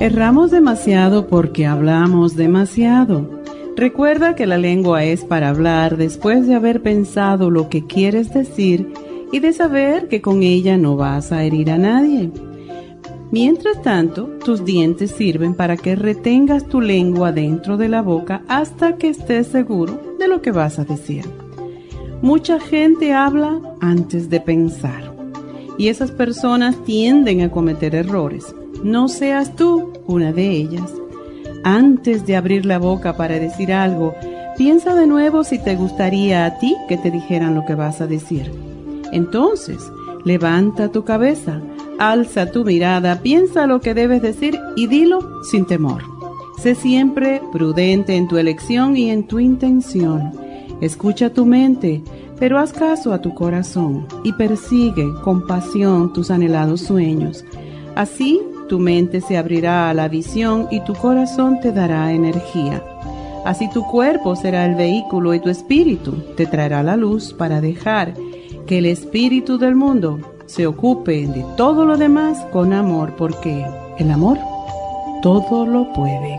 Erramos demasiado porque hablamos demasiado. Recuerda que la lengua es para hablar después de haber pensado lo que quieres decir y de saber que con ella no vas a herir a nadie. Mientras tanto, tus dientes sirven para que retengas tu lengua dentro de la boca hasta que estés seguro de lo que vas a decir. Mucha gente habla antes de pensar y esas personas tienden a cometer errores. No seas tú una de ellas. Antes de abrir la boca para decir algo, piensa de nuevo si te gustaría a ti que te dijeran lo que vas a decir. Entonces, levanta tu cabeza, alza tu mirada, piensa lo que debes decir y dilo sin temor. Sé siempre prudente en tu elección y en tu intención. Escucha tu mente, pero haz caso a tu corazón y persigue con pasión tus anhelados sueños. Así tu mente se abrirá a la visión y tu corazón te dará energía. Así tu cuerpo será el vehículo y tu espíritu te traerá la luz para dejar que el espíritu del mundo se ocupe de todo lo demás con amor, porque el amor todo lo puede.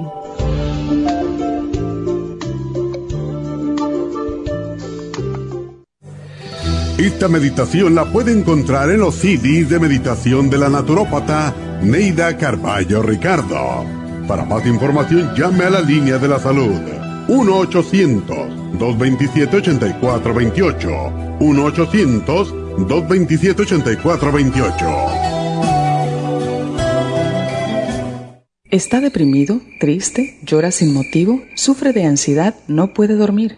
Esta meditación la puede encontrar en los CDs de meditación de la naturópata Neida Carballo Ricardo. Para más información llame a la línea de la salud 1-800-227-8428. 1-800-227-8428. ¿Está deprimido, triste, llora sin motivo, sufre de ansiedad, no puede dormir?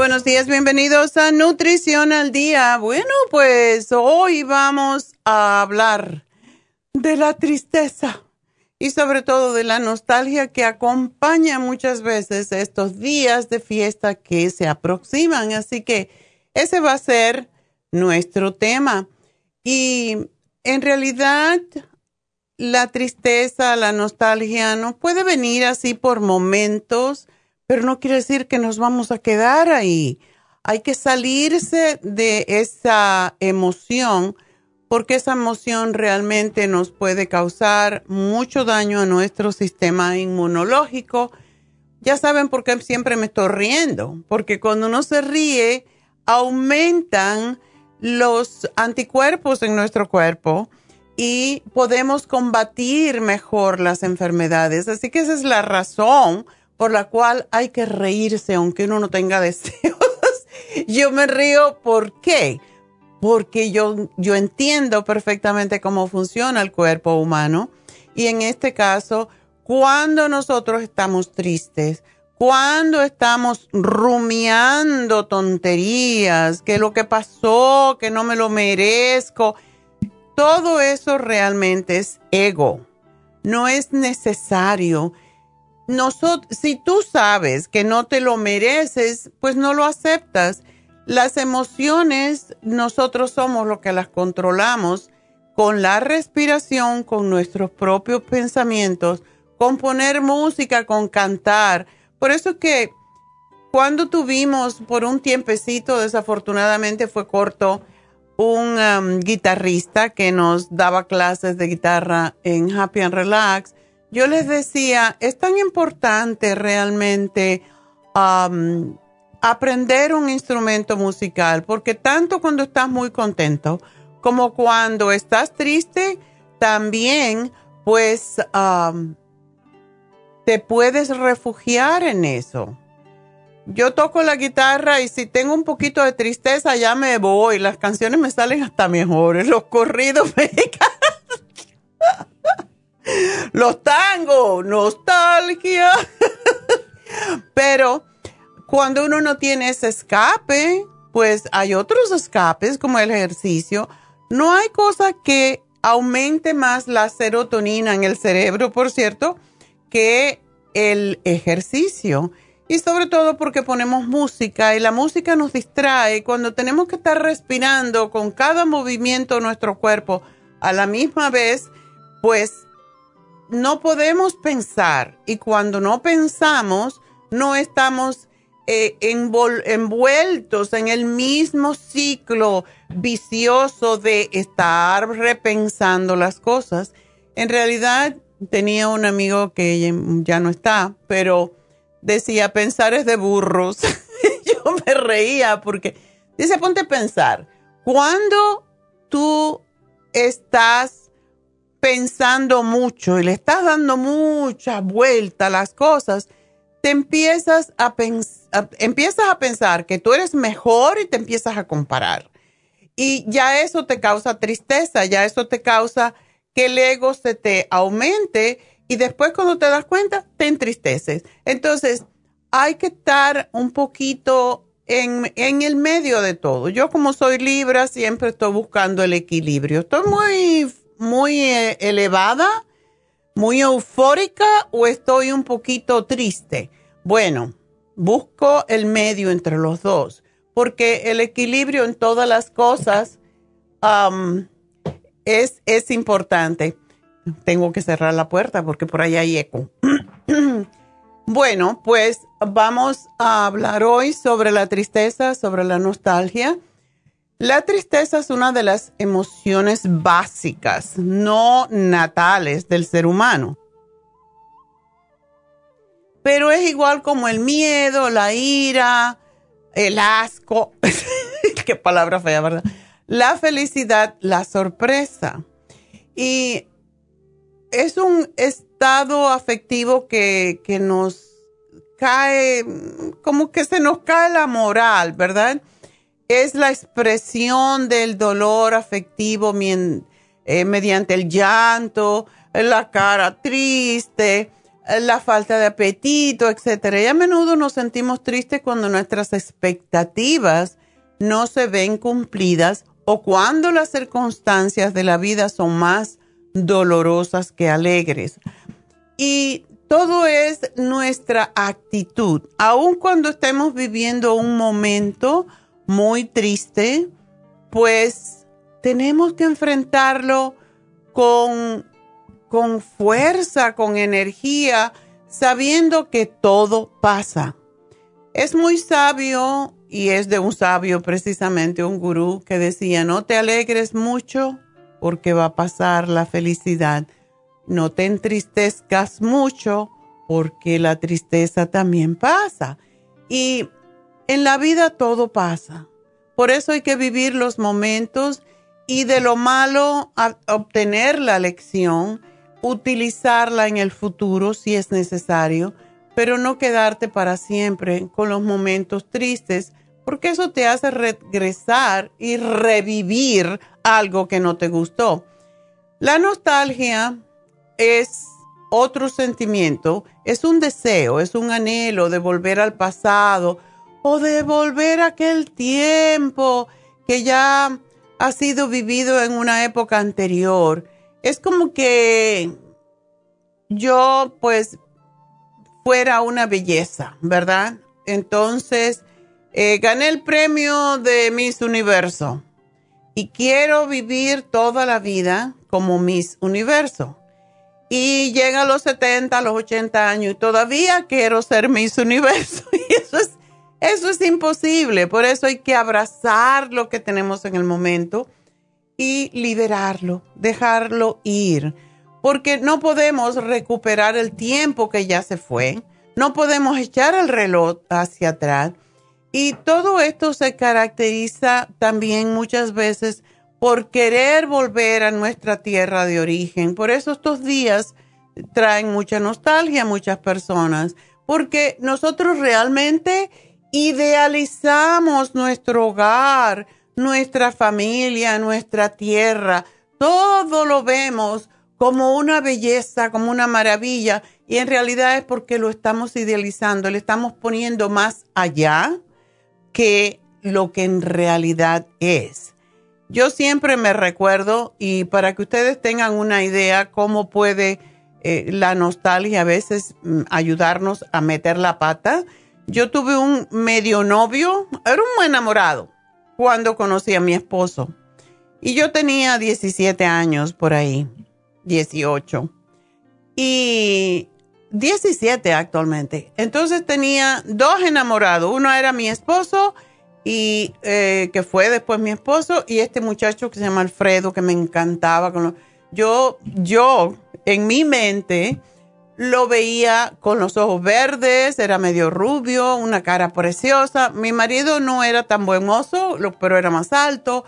Buenos días, bienvenidos a Nutrición al Día. Bueno, pues hoy vamos a hablar de la tristeza y sobre todo de la nostalgia que acompaña muchas veces estos días de fiesta que se aproximan. Así que ese va a ser nuestro tema. Y en realidad la tristeza, la nostalgia no puede venir así por momentos pero no quiere decir que nos vamos a quedar ahí. Hay que salirse de esa emoción porque esa emoción realmente nos puede causar mucho daño a nuestro sistema inmunológico. Ya saben por qué siempre me estoy riendo, porque cuando uno se ríe aumentan los anticuerpos en nuestro cuerpo y podemos combatir mejor las enfermedades. Así que esa es la razón por la cual hay que reírse aunque uno no tenga deseos. yo me río, ¿por qué? Porque yo, yo entiendo perfectamente cómo funciona el cuerpo humano y en este caso, cuando nosotros estamos tristes, cuando estamos rumiando tonterías, que lo que pasó, que no me lo merezco, todo eso realmente es ego no es necesario. Si tú sabes que no te lo mereces, pues no lo aceptas. Las emociones, nosotros somos los que las controlamos con la respiración, con nuestros propios pensamientos, con poner música, con cantar. Por eso que cuando tuvimos por un tiempecito, desafortunadamente fue corto, un um, guitarrista que nos daba clases de guitarra en Happy and Relax, yo les decía, es tan importante realmente um, aprender un instrumento musical, porque tanto cuando estás muy contento como cuando estás triste, también pues um, te puedes refugiar en eso yo toco la guitarra y si tengo un poquito de tristeza ya me voy. Las canciones me salen hasta mejores. Los corridos mexicanos. Los tangos, nostalgia. Pero cuando uno no tiene ese escape, pues hay otros escapes como el ejercicio. No hay cosa que aumente más la serotonina en el cerebro, por cierto, que el ejercicio y sobre todo porque ponemos música y la música nos distrae cuando tenemos que estar respirando con cada movimiento de nuestro cuerpo a la misma vez, pues no podemos pensar y cuando no pensamos no estamos eh, envueltos en el mismo ciclo vicioso de estar repensando las cosas. En realidad tenía un amigo que ya no está, pero decía, pensar es de burros. Yo me reía porque dice, ponte a pensar, cuando tú estás pensando mucho y le estás dando mucha vuelta a las cosas, te empiezas a, empiezas a pensar que tú eres mejor y te empiezas a comparar. Y ya eso te causa tristeza, ya eso te causa que el ego se te aumente y después cuando te das cuenta, te entristeces. Entonces, hay que estar un poquito en, el medio de todo. Yo como soy Libra, siempre estoy buscando el equilibrio. Estoy muy, muy eh, elevada, muy eufórica o estoy un poquito triste. Bueno, busco el medio entre los dos, porque el equilibrio en todas las cosas es, es importante tengo que cerrar la puerta porque por ahí hay eco. bueno, pues vamos a hablar hoy sobre la tristeza, sobre la nostalgia. La tristeza es una de las emociones básicas, no natales del ser humano. Pero es igual como el miedo, la ira, el asco, qué palabra fea, ¿verdad? La felicidad, la sorpresa. Y es un estado afectivo que, nos cae, como que se nos cae la moral, ¿verdad? Es la expresión del dolor afectivo eh, mediante el llanto, la cara triste, la falta de apetito, etc. Y a menudo nos sentimos tristes cuando nuestras expectativas no se ven cumplidas o cuando las circunstancias de la vida son más dolorosas que alegres. Y todo es nuestra actitud. Aun cuando estemos viviendo un momento muy triste, pues tenemos que enfrentarlo con, con fuerza, con energía, sabiendo que todo pasa. Es muy sabio y es de un sabio precisamente, un gurú que decía, no te alegres mucho porque va a pasar la felicidad. No te entristezcas mucho porque la tristeza también pasa. Y en la vida todo pasa. Por eso hay que vivir los momentos y de lo malo obtener la lección, utilizarla en el futuro si es necesario, pero no quedarte para siempre con los momentos tristes, porque eso te hace regresar y revivir algo que no te gustó. La nostalgia es otro sentimiento, es un deseo, es un anhelo de volver al pasado o de volver aquel tiempo que ya ha sido vivido en una época anterior. Es como que yo pues fuera una belleza, ¿verdad? Entonces, eh, gané el premio de Miss Universo y quiero vivir toda la vida como Miss Universo. Y llega a los 70, a los 80 años y todavía quiero ser Miss Universo. Y eso es, eso es imposible. Por eso hay que abrazar lo que tenemos en el momento y liberarlo, dejarlo ir. Porque no podemos recuperar el tiempo que ya se fue. No podemos echar el reloj hacia atrás. Y todo esto se caracteriza también muchas veces por querer volver a nuestra tierra de origen. Por eso estos días traen mucha nostalgia a muchas personas, porque nosotros realmente idealizamos nuestro hogar, nuestra familia, nuestra tierra. Todo lo vemos como una belleza, como una maravilla, y en realidad es porque lo estamos idealizando, le estamos poniendo más allá que lo que en realidad es. Yo siempre me recuerdo, y para que ustedes tengan una idea cómo puede eh, la nostalgia a veces mm, ayudarnos a meter la pata, yo tuve un medio novio, era un enamorado, cuando conocí a mi esposo. Y yo tenía 17 años por ahí, 18. Y 17 actualmente. Entonces tenía dos enamorados. Uno era mi esposo y eh, que fue después mi esposo y este muchacho que se llama Alfredo que me encantaba con yo yo en mi mente lo veía con los ojos verdes era medio rubio una cara preciosa mi marido no era tan buen mozo pero era más alto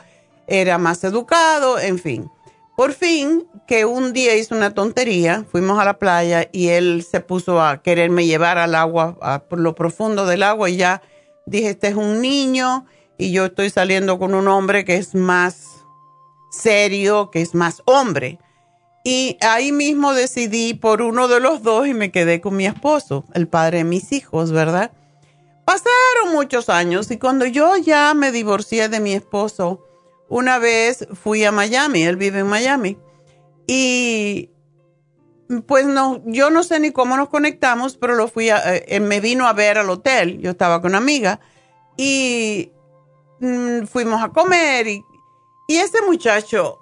era más educado en fin por fin que un día hizo una tontería fuimos a la playa y él se puso a quererme llevar al agua a, por lo profundo del agua y ya dije, este es un niño y yo estoy saliendo con un hombre que es más serio, que es más hombre. Y ahí mismo decidí por uno de los dos y me quedé con mi esposo, el padre de mis hijos, ¿verdad? Pasaron muchos años y cuando yo ya me divorcié de mi esposo, una vez fui a Miami, él vive en Miami, y pues no, yo no sé ni cómo nos conectamos, pero lo fui eh, me vino a ver al hotel. Yo estaba con una amiga y mm, fuimos a comer y, y ese muchacho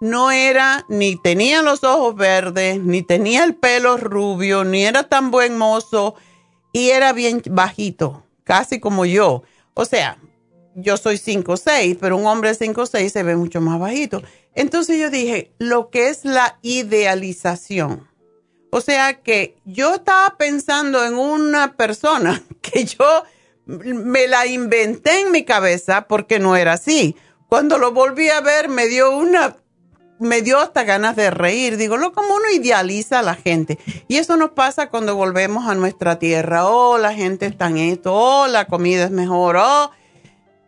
no era, ni tenía los ojos verdes, ni tenía el pelo rubio, ni era tan buen mozo y era bien bajito, casi como yo. O sea, yo soy 5'6", pero un hombre 5'6 se ve mucho más bajito. Entonces yo dije, lo que es la idealización. O sea que yo estaba pensando en una persona que yo me la inventé en mi cabeza porque no era así. Cuando lo volví a ver me dio una, me dio hasta ganas de reír. Digo, como uno idealiza a la gente. Y eso nos pasa cuando volvemos a nuestra tierra. Oh, la gente está en esto. Oh, la comida es mejor. Oh,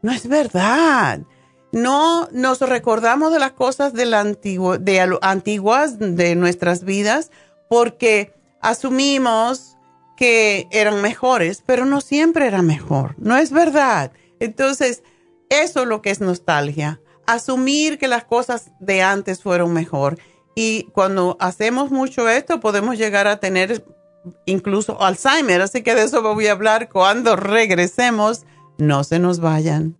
no es verdad no nos recordamos de las cosas de, la de antiguas de nuestras vidas porque asumimos que eran mejores, pero no siempre era mejor, no es verdad. Entonces, eso es lo que es nostalgia, asumir que las cosas de antes fueron mejor. Y cuando hacemos mucho esto, podemos llegar a tener incluso Alzheimer, así que de eso voy a hablar cuando regresemos. No se nos vayan.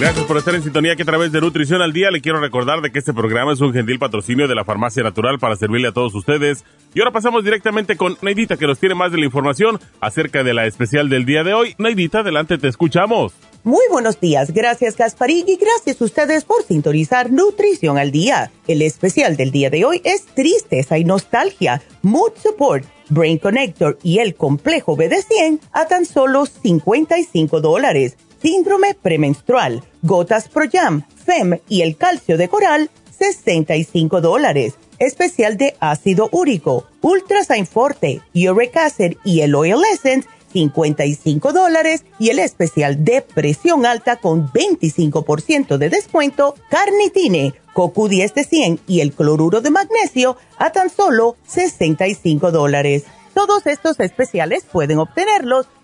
Gracias por estar en sintonía que a través de Nutrición al Día le quiero recordar de que este programa es un gentil patrocinio de la Farmacia Natural para servirle a todos ustedes. Y ahora pasamos directamente con Neidita que nos tiene más de la información acerca de la especial del día de hoy. Neidita, adelante, te escuchamos. Muy buenos días, gracias Gasparín y gracias a ustedes por sintonizar Nutrición al Día. El especial del día de hoy es Tristeza y Nostalgia, Mood Support, Brain Connector y el Complejo BD100 a tan solo 55 dólares síndrome premenstrual, gotas Pro Jam, FEM y el calcio de coral, 65 dólares. Especial de ácido úrico, Ultrasign Forte, Uric Acid y el Oil Essence, 55 dólares. Y el especial de presión alta con 25% de descuento, Carnitine, CoQ10 de 100 y el cloruro de magnesio, a tan solo 65 dólares. Todos estos especiales pueden obtenerlos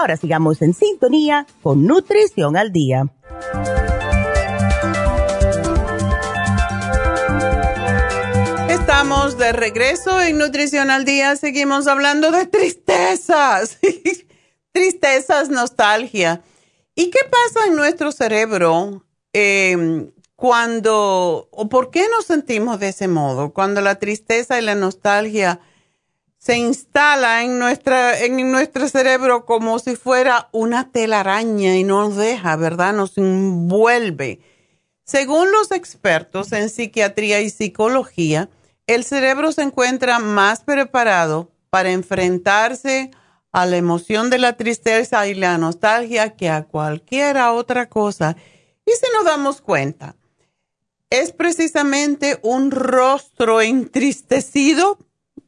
Ahora sigamos en sintonía con Nutrición al Día. Estamos de regreso en Nutrición al Día. Seguimos hablando de tristezas. tristezas, nostalgia. ¿Y qué pasa en nuestro cerebro em, cuando, o por qué nos sentimos de ese modo? Cuando la tristeza y la nostalgia se instala en, nuestra, en nuestro cerebro como si fuera una telaraña y nos deja, ¿verdad? Nos envuelve. Según los expertos en psiquiatría y psicología, el cerebro se encuentra más preparado para enfrentarse a la emoción de la tristeza y la nostalgia que a cualquiera otra cosa. Y si nos damos cuenta, es precisamente un rostro entristecido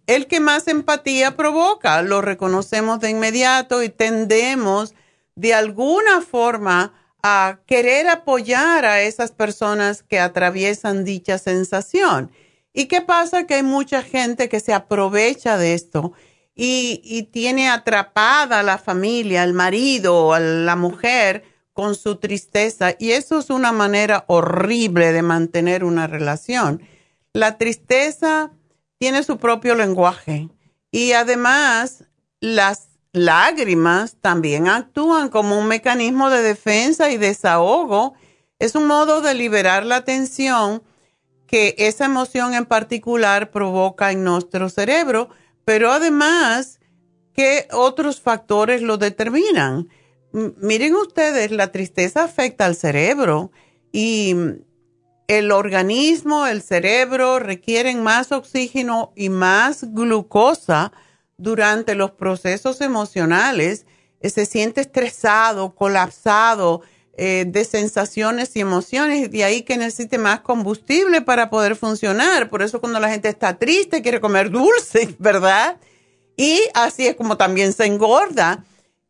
el que más empatía provoca. Lo reconocemos de inmediato y tendemos de alguna forma a querer apoyar a esas personas que atraviesan dicha sensación. ¿Y qué pasa? Que hay mucha gente que se aprovecha de esto y, tiene atrapada a la familia, al marido a la mujer con su tristeza. Y eso es una manera horrible de mantener una relación. La tristeza tiene su propio lenguaje y además las lágrimas también actúan como un mecanismo de defensa y desahogo. Es un modo de liberar la tensión que esa emoción en particular provoca en nuestro cerebro, pero además que otros factores lo determinan. miren ustedes, la tristeza afecta al cerebro y el organismo, el cerebro requieren más oxígeno y más glucosa durante los procesos emocionales. Eh, se siente estresado, colapsado, eh, de sensaciones y emociones, de ahí que necesite más combustible para poder funcionar. Por eso cuando la gente está triste quiere comer dulce, ¿verdad? Y así es como también se engorda.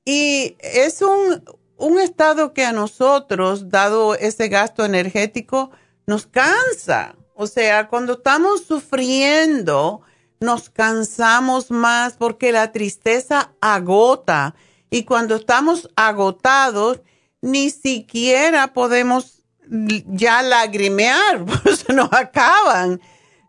Y es un, un estado que a nosotros, dado ese gasto energético, nos cansa. O sea, cuando estamos sufriendo, nos cansamos más porque la tristeza agota. Y cuando estamos agotados, ni siquiera podemos ya lagrimear, pues nos acaban.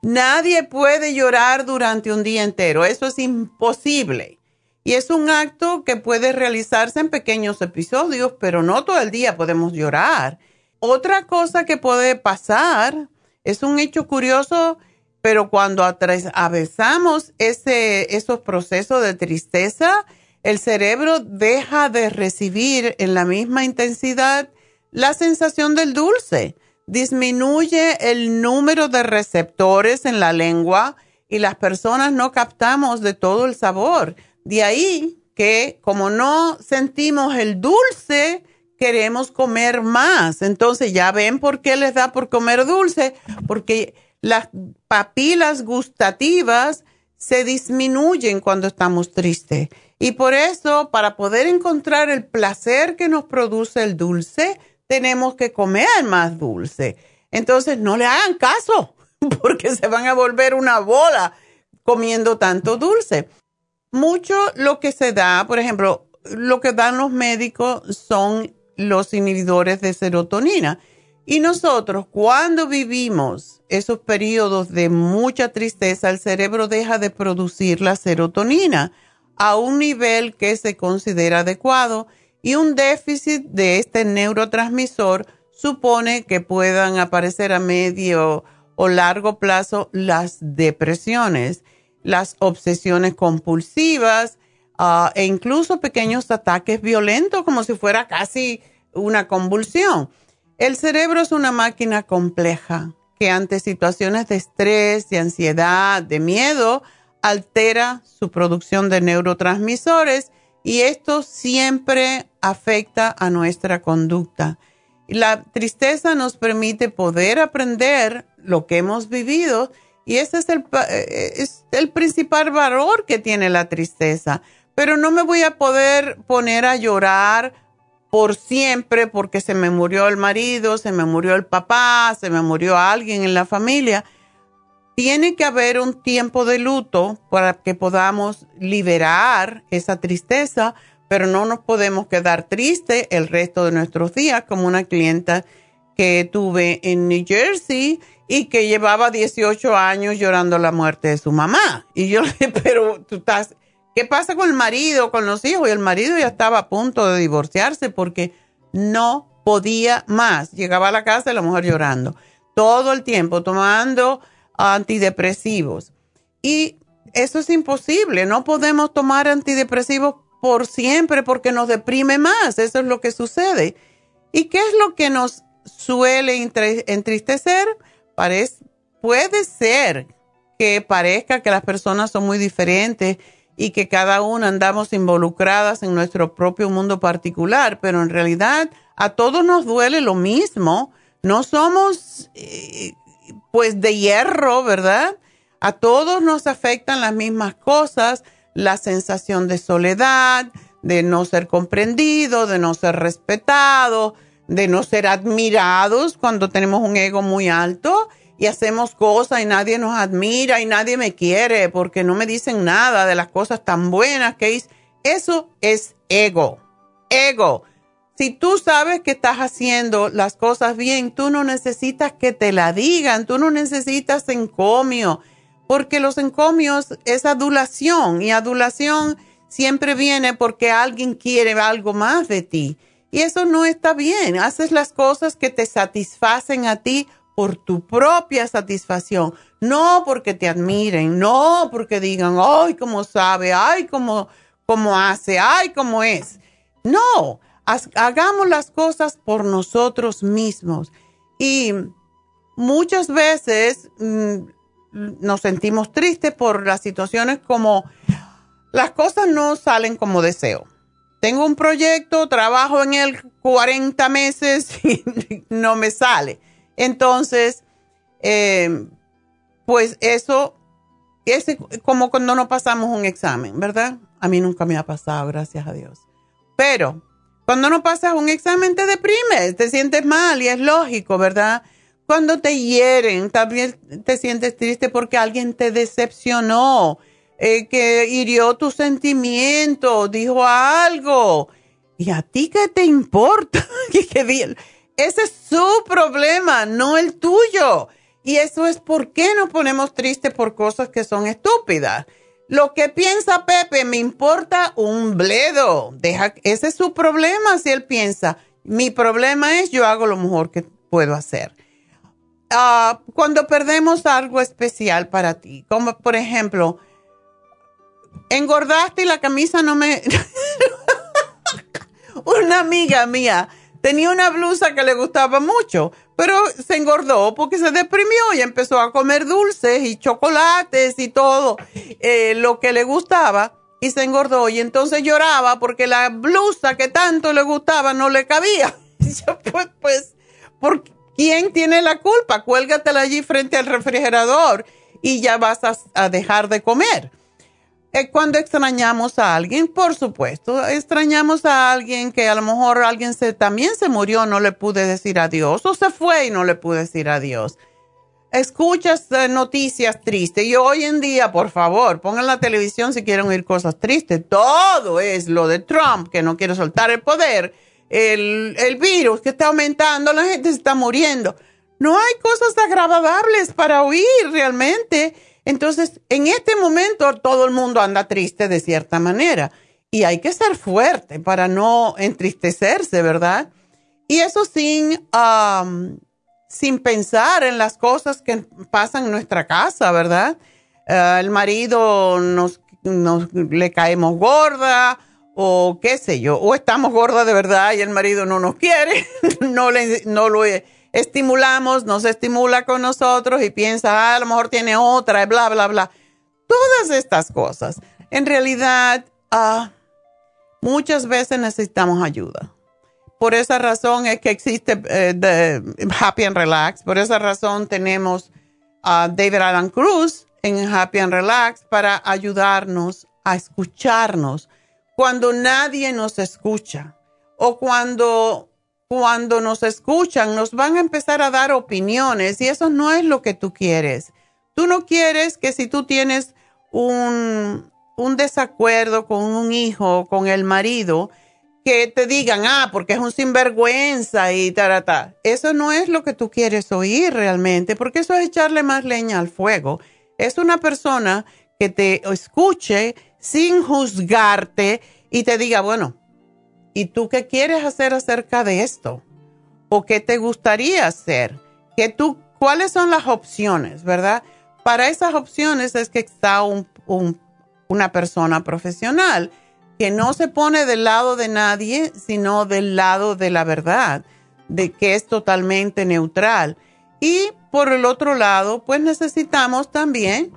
Nadie puede llorar durante un día entero, eso es imposible. Y es un acto que puede realizarse en pequeños episodios, pero no todo el día podemos llorar. Otra cosa que puede pasar es un hecho curioso, pero cuando atravesamos ese, esos procesos de tristeza, el cerebro deja de recibir en la misma intensidad la sensación del dulce. Disminuye el número de receptores en la lengua y las personas no captamos de todo el sabor. De ahí que como no sentimos el dulce, queremos comer más. Entonces ya ven por qué les da por comer dulce, porque las papilas gustativas se disminuyen cuando estamos tristes. Y por eso, para poder encontrar el placer que nos produce el dulce, tenemos que comer más dulce. Entonces no le hagan caso porque se van a volver una bola comiendo tanto dulce. Mucho lo que se da, por ejemplo, lo que dan los médicos son los inhibidores de serotonina. Y nosotros, cuando vivimos esos periodos de mucha tristeza, el cerebro deja de producir la serotonina a un nivel que se considera adecuado y un déficit de este neurotransmisor supone que puedan aparecer a medio o largo plazo las depresiones, las obsesiones compulsivas ah, e incluso pequeños ataques violentos como si fuera casi una convulsión. El cerebro es una máquina compleja que ante situaciones de estrés, de ansiedad, de miedo, altera su producción de neurotransmisores y esto siempre afecta a nuestra conducta. La tristeza nos permite poder aprender lo que hemos vivido y ese es el, eh, es el principal valor que tiene la tristeza. Pero no me voy a poder poner a llorar por siempre porque se me murió el marido, se me murió el papá, se me murió alguien en la familia. Tiene que haber un tiempo de luto para que podamos liberar esa tristeza, pero no nos podemos quedar tristes el resto de nuestros días, como una clienta que tuve en New Jersey y que llevaba 18 años llorando la muerte de su mamá. Y yo le pero tú estás, ¿qué pasa con el marido, con los hijos? Y el marido ya estaba a punto de divorciarse porque no podía más. Llegaba a la casa y la mujer llorando. Todo el tiempo tomando antidepresivos. Y eso es imposible. No podemos tomar antidepresivos por siempre porque nos deprime más. Eso es lo que sucede. ¿Y qué es lo que nos suele entristecer? puede ser que parezca que las personas son muy diferentes y que cada una andamos involucradas en nuestro propio mundo particular, pero en realidad a todos nos duele lo mismo. No somos eh, pues de hierro, ¿verdad? A todos nos afectan las mismas cosas, la sensación de soledad, de no ser comprendido, de no ser respetado, de no ser admirados cuando tenemos un ego muy alto y hacemos cosas y nadie nos admira y nadie me quiere porque no me dicen nada de las cosas tan buenas que hice. Eso es ego. Ego. Si tú sabes que estás haciendo las cosas bien, tú no necesitas que te la digan, tú no necesitas encomio, porque los encomios es adulación y adulación siempre viene porque alguien quiere algo más de ti. Y eso no está bien. Haces las cosas que te satisfacen a ti por tu propia satisfacción, no porque te admiren, no porque digan, ay, cómo sabe, ay, cómo, cómo hace, ay, cómo es. No, hagamos las cosas por nosotros mismos. Y muchas veces mm, nos sentimos tristes por las situaciones como las cosas no salen como deseo tengo un proyecto, trabajo en él 40 meses y no me sale. Entonces, eh, pues eso es como cuando no pasamos un examen, ¿verdad? A mí nunca me ha pasado, gracias a Dios. Pero cuando no pasas un examen te deprimes, te sientes mal y es lógico, ¿verdad? Cuando te hieren, también te sientes triste porque alguien te decepcionó eh, que hirió tus sentimientos, dijo algo. ¿Y a ti qué te importa? Ese es su problema, no el tuyo. Y eso es por qué nos ponemos tristes por cosas que son estúpidas. Lo que piensa Pepe me importa un bledo. Deja, ese es su problema si él piensa. Mi problema es yo hago lo mejor que puedo hacer. Ah, cuando perdemos algo especial para ti, como por ejemplo, engordaste y la camisa no me... una amiga mía tenía una blusa que le gustaba mucho, pero se engordó porque se deprimió y empezó a comer dulces y chocolates y todo eh, lo que le gustaba y se engordó y entonces lloraba porque la blusa que tanto le gustaba no le cabía. pues, pues, ¿por quién tiene la culpa? Cuélgatela allí frente al refrigerador y ya vas a dejar de comer. Eh, cuando extrañamos a alguien, por supuesto, extrañamos a alguien que a lo mejor alguien se, también se murió, no le pude decir adiós, o se fue y no le pude decir adiós. Escuchas eh, noticias tristes y hoy en día, por favor, pongan la televisión si quieren oír cosas tristes. Todo es lo de Trump, que no quiere soltar el poder, el, virus que está aumentando, la gente se está muriendo. No hay cosas agradables para oír realmente entonces, en este momento todo el mundo anda triste de cierta manera y hay que ser fuerte para no entristecerse, ¿verdad? Y eso sin, sin pensar en las cosas que pasan en nuestra casa, ¿verdad? Eh, el marido nos, nos le caemos gorda o qué sé yo, o estamos gordas de verdad y el marido no nos quiere, no, le, no lo estimulamos, nos estimula con nosotros y piensa, ah, a lo mejor tiene otra, bla, bla, bla. Todas estas cosas. En realidad, ah, muchas veces necesitamos ayuda. Por esa razón es que existe eh, Happy and Relax. Por esa razón tenemos a David Alan Cruz en Happy and Relax para ayudarnos a escucharnos cuando nadie nos escucha o cuando cuando nos escuchan, nos van a empezar a dar opiniones y eso no es lo que tú quieres. Tú no quieres que si tú tienes un, un desacuerdo con un hijo, con el marido, que te digan, ah, porque es un sinvergüenza y tarata. Eso no es lo que tú quieres oír realmente, porque eso es echarle más leña al fuego. Es una persona que te escuche sin juzgarte y te diga, bueno, ¿Y tú qué quieres hacer acerca de esto? ¿O qué te gustaría hacer? ¿Qué tú, ¿Cuáles son las opciones, verdad? Para esas opciones es que está una persona profesional que no se pone del lado de nadie, sino del lado de la verdad, de que es totalmente neutral. Y por el otro lado, pues necesitamos también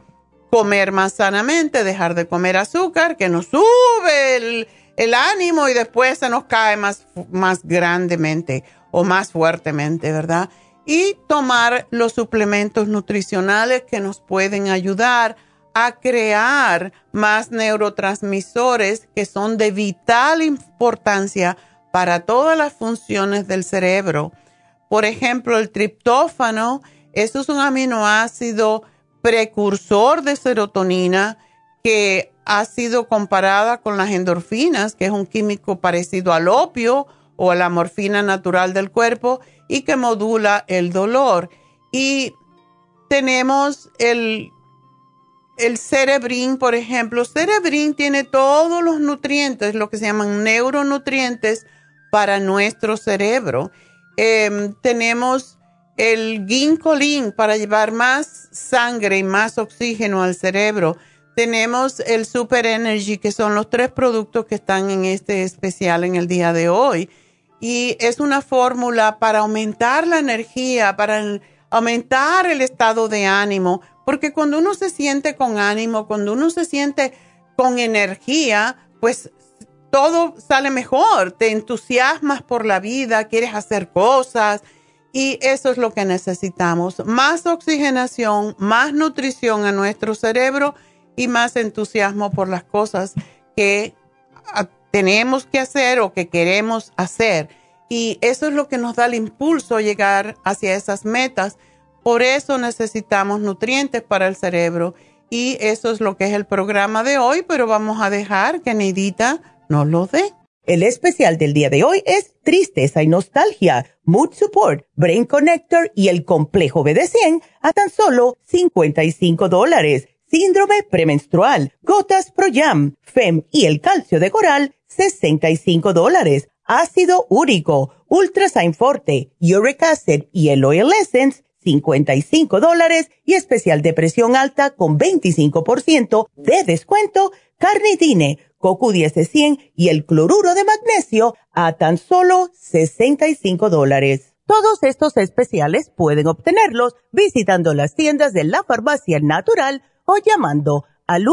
comer más sanamente, dejar de comer azúcar, que nos sube el, el ánimo y después se nos cae más, más grandemente o más fuertemente, ¿verdad? Y tomar los suplementos nutricionales que nos pueden ayudar a crear más neurotransmisores que son de vital importancia para todas las funciones del cerebro. Por ejemplo, el triptófano, eso es un aminoácido precursor de serotonina que ha sido comparada con las endorfinas, que es un químico parecido al opio o a la morfina natural del cuerpo y que modula el dolor. Y tenemos el, el cerebrín, por ejemplo. Cerebrín tiene todos los nutrientes, lo que se llaman neuronutrientes para nuestro cerebro. Em, tenemos el ginkolín para llevar más sangre y más oxígeno al cerebro tenemos el Super Energy, que son los tres productos que están en este especial en el día de hoy. Y es una fórmula para aumentar la energía, para aumentar el estado de ánimo, porque cuando uno se siente con ánimo, cuando uno se siente con energía, pues todo sale mejor, te entusiasmas por la vida, quieres hacer cosas y eso es lo que necesitamos. Más oxigenación, más nutrición a nuestro cerebro y más entusiasmo por las cosas que ah, tenemos que hacer o que queremos hacer. Y eso es lo que nos da el impulso a llegar hacia esas metas. Por eso necesitamos nutrientes para el cerebro. Y eso es lo que es el programa de hoy, pero vamos a dejar que Neidita nos lo dé. El especial del día de hoy es Tristeza y Nostalgia, Mood Support, Brain Connector y el Complejo BD100 a tan solo 55 dólares síndrome premenstrual, gotas Pro FEM y el calcio de coral, 65 dólares. Ácido úrico, Ultrasign Forte, Uric Acid y el Oil Essence, 55 dólares. Y especial de presión alta con 25% de descuento, carnitine, CoQ10 y el cloruro de magnesio a tan solo 65 dólares. Todos estos especiales pueden obtenerlos visitando las tiendas de la farmacia natural o llamando al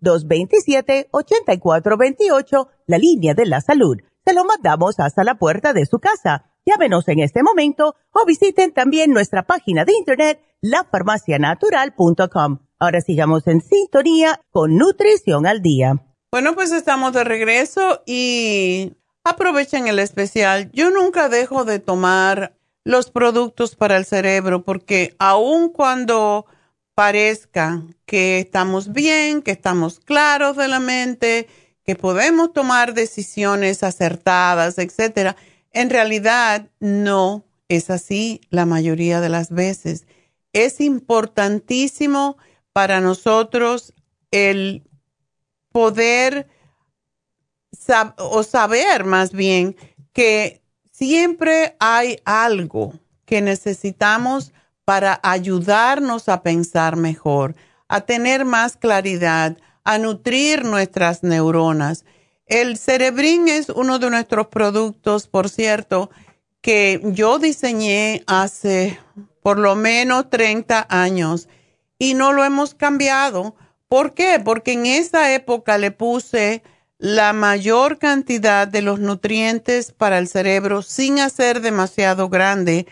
1-800-227-8428, la línea de la salud. Se lo mandamos hasta la puerta de su casa. Llámenos en este momento o visiten también nuestra página de internet, lafarmacianatural.com Ahora sigamos en sintonía con Nutrición al Día. Bueno, pues estamos de regreso y aprovechen el especial. Yo nunca dejo de tomar los productos para el cerebro porque aun cuando parezca que estamos bien, que estamos claros de la mente, que podemos tomar decisiones acertadas, etcétera, en realidad no es así la mayoría de las veces. Es importantísimo para nosotros el poder o saber más bien que siempre hay algo que necesitamos para ayudarnos a pensar mejor, a tener más claridad, a nutrir nuestras neuronas. El cerebrín es uno de nuestros productos, por cierto, que yo diseñé hace por lo menos 30 años y no lo hemos cambiado. ¿Por qué? Porque en esa época le puse la mayor cantidad de los nutrientes para el cerebro sin hacer demasiado grande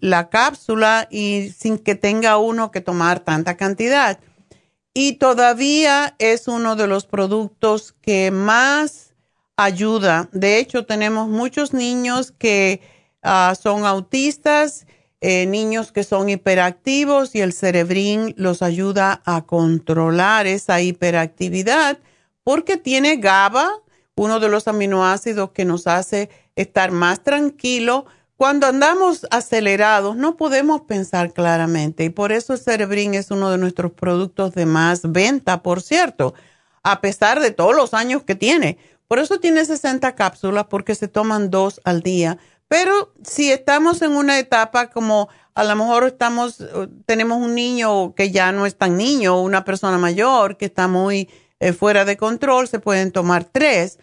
la cápsula y sin que tenga uno que tomar tanta cantidad. Y todavía es uno de los productos que más ayuda. De hecho, tenemos muchos niños que ah, son autistas eh, niños que son hiperactivos y el cerebrín los ayuda a controlar esa hiperactividad porque tiene GABA, uno de los aminoácidos que nos hace estar más tranquilo. Cuando andamos acelerados no podemos pensar claramente y por eso el cerebrín es uno de nuestros productos de más venta, por cierto, a pesar de todos los años que tiene. Por eso tiene 60 cápsulas porque se toman dos al día pero si estamos en una etapa como a lo mejor estamos, eh, tenemos un niño que ya no es tan niño, una persona mayor que está muy eh, fuera de control, se pueden tomar tres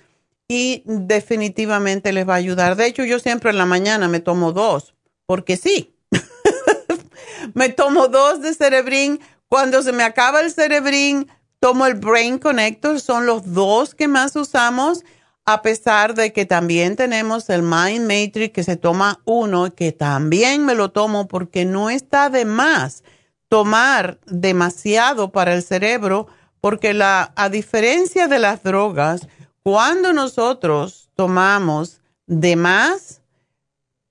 y definitivamente les va a ayudar. De hecho, yo siempre en la mañana me tomo dos, porque sí. me tomo dos de Cerebrin. Cuando se me acaba el Cerebrin, tomo el Brain Connector. Son los dos que más usamos a pesar de que también tenemos el Mind Matrix que se toma uno, que también me lo tomo porque no está de más tomar demasiado para el cerebro, porque a diferencia de las drogas, cuando nosotros tomamos de más,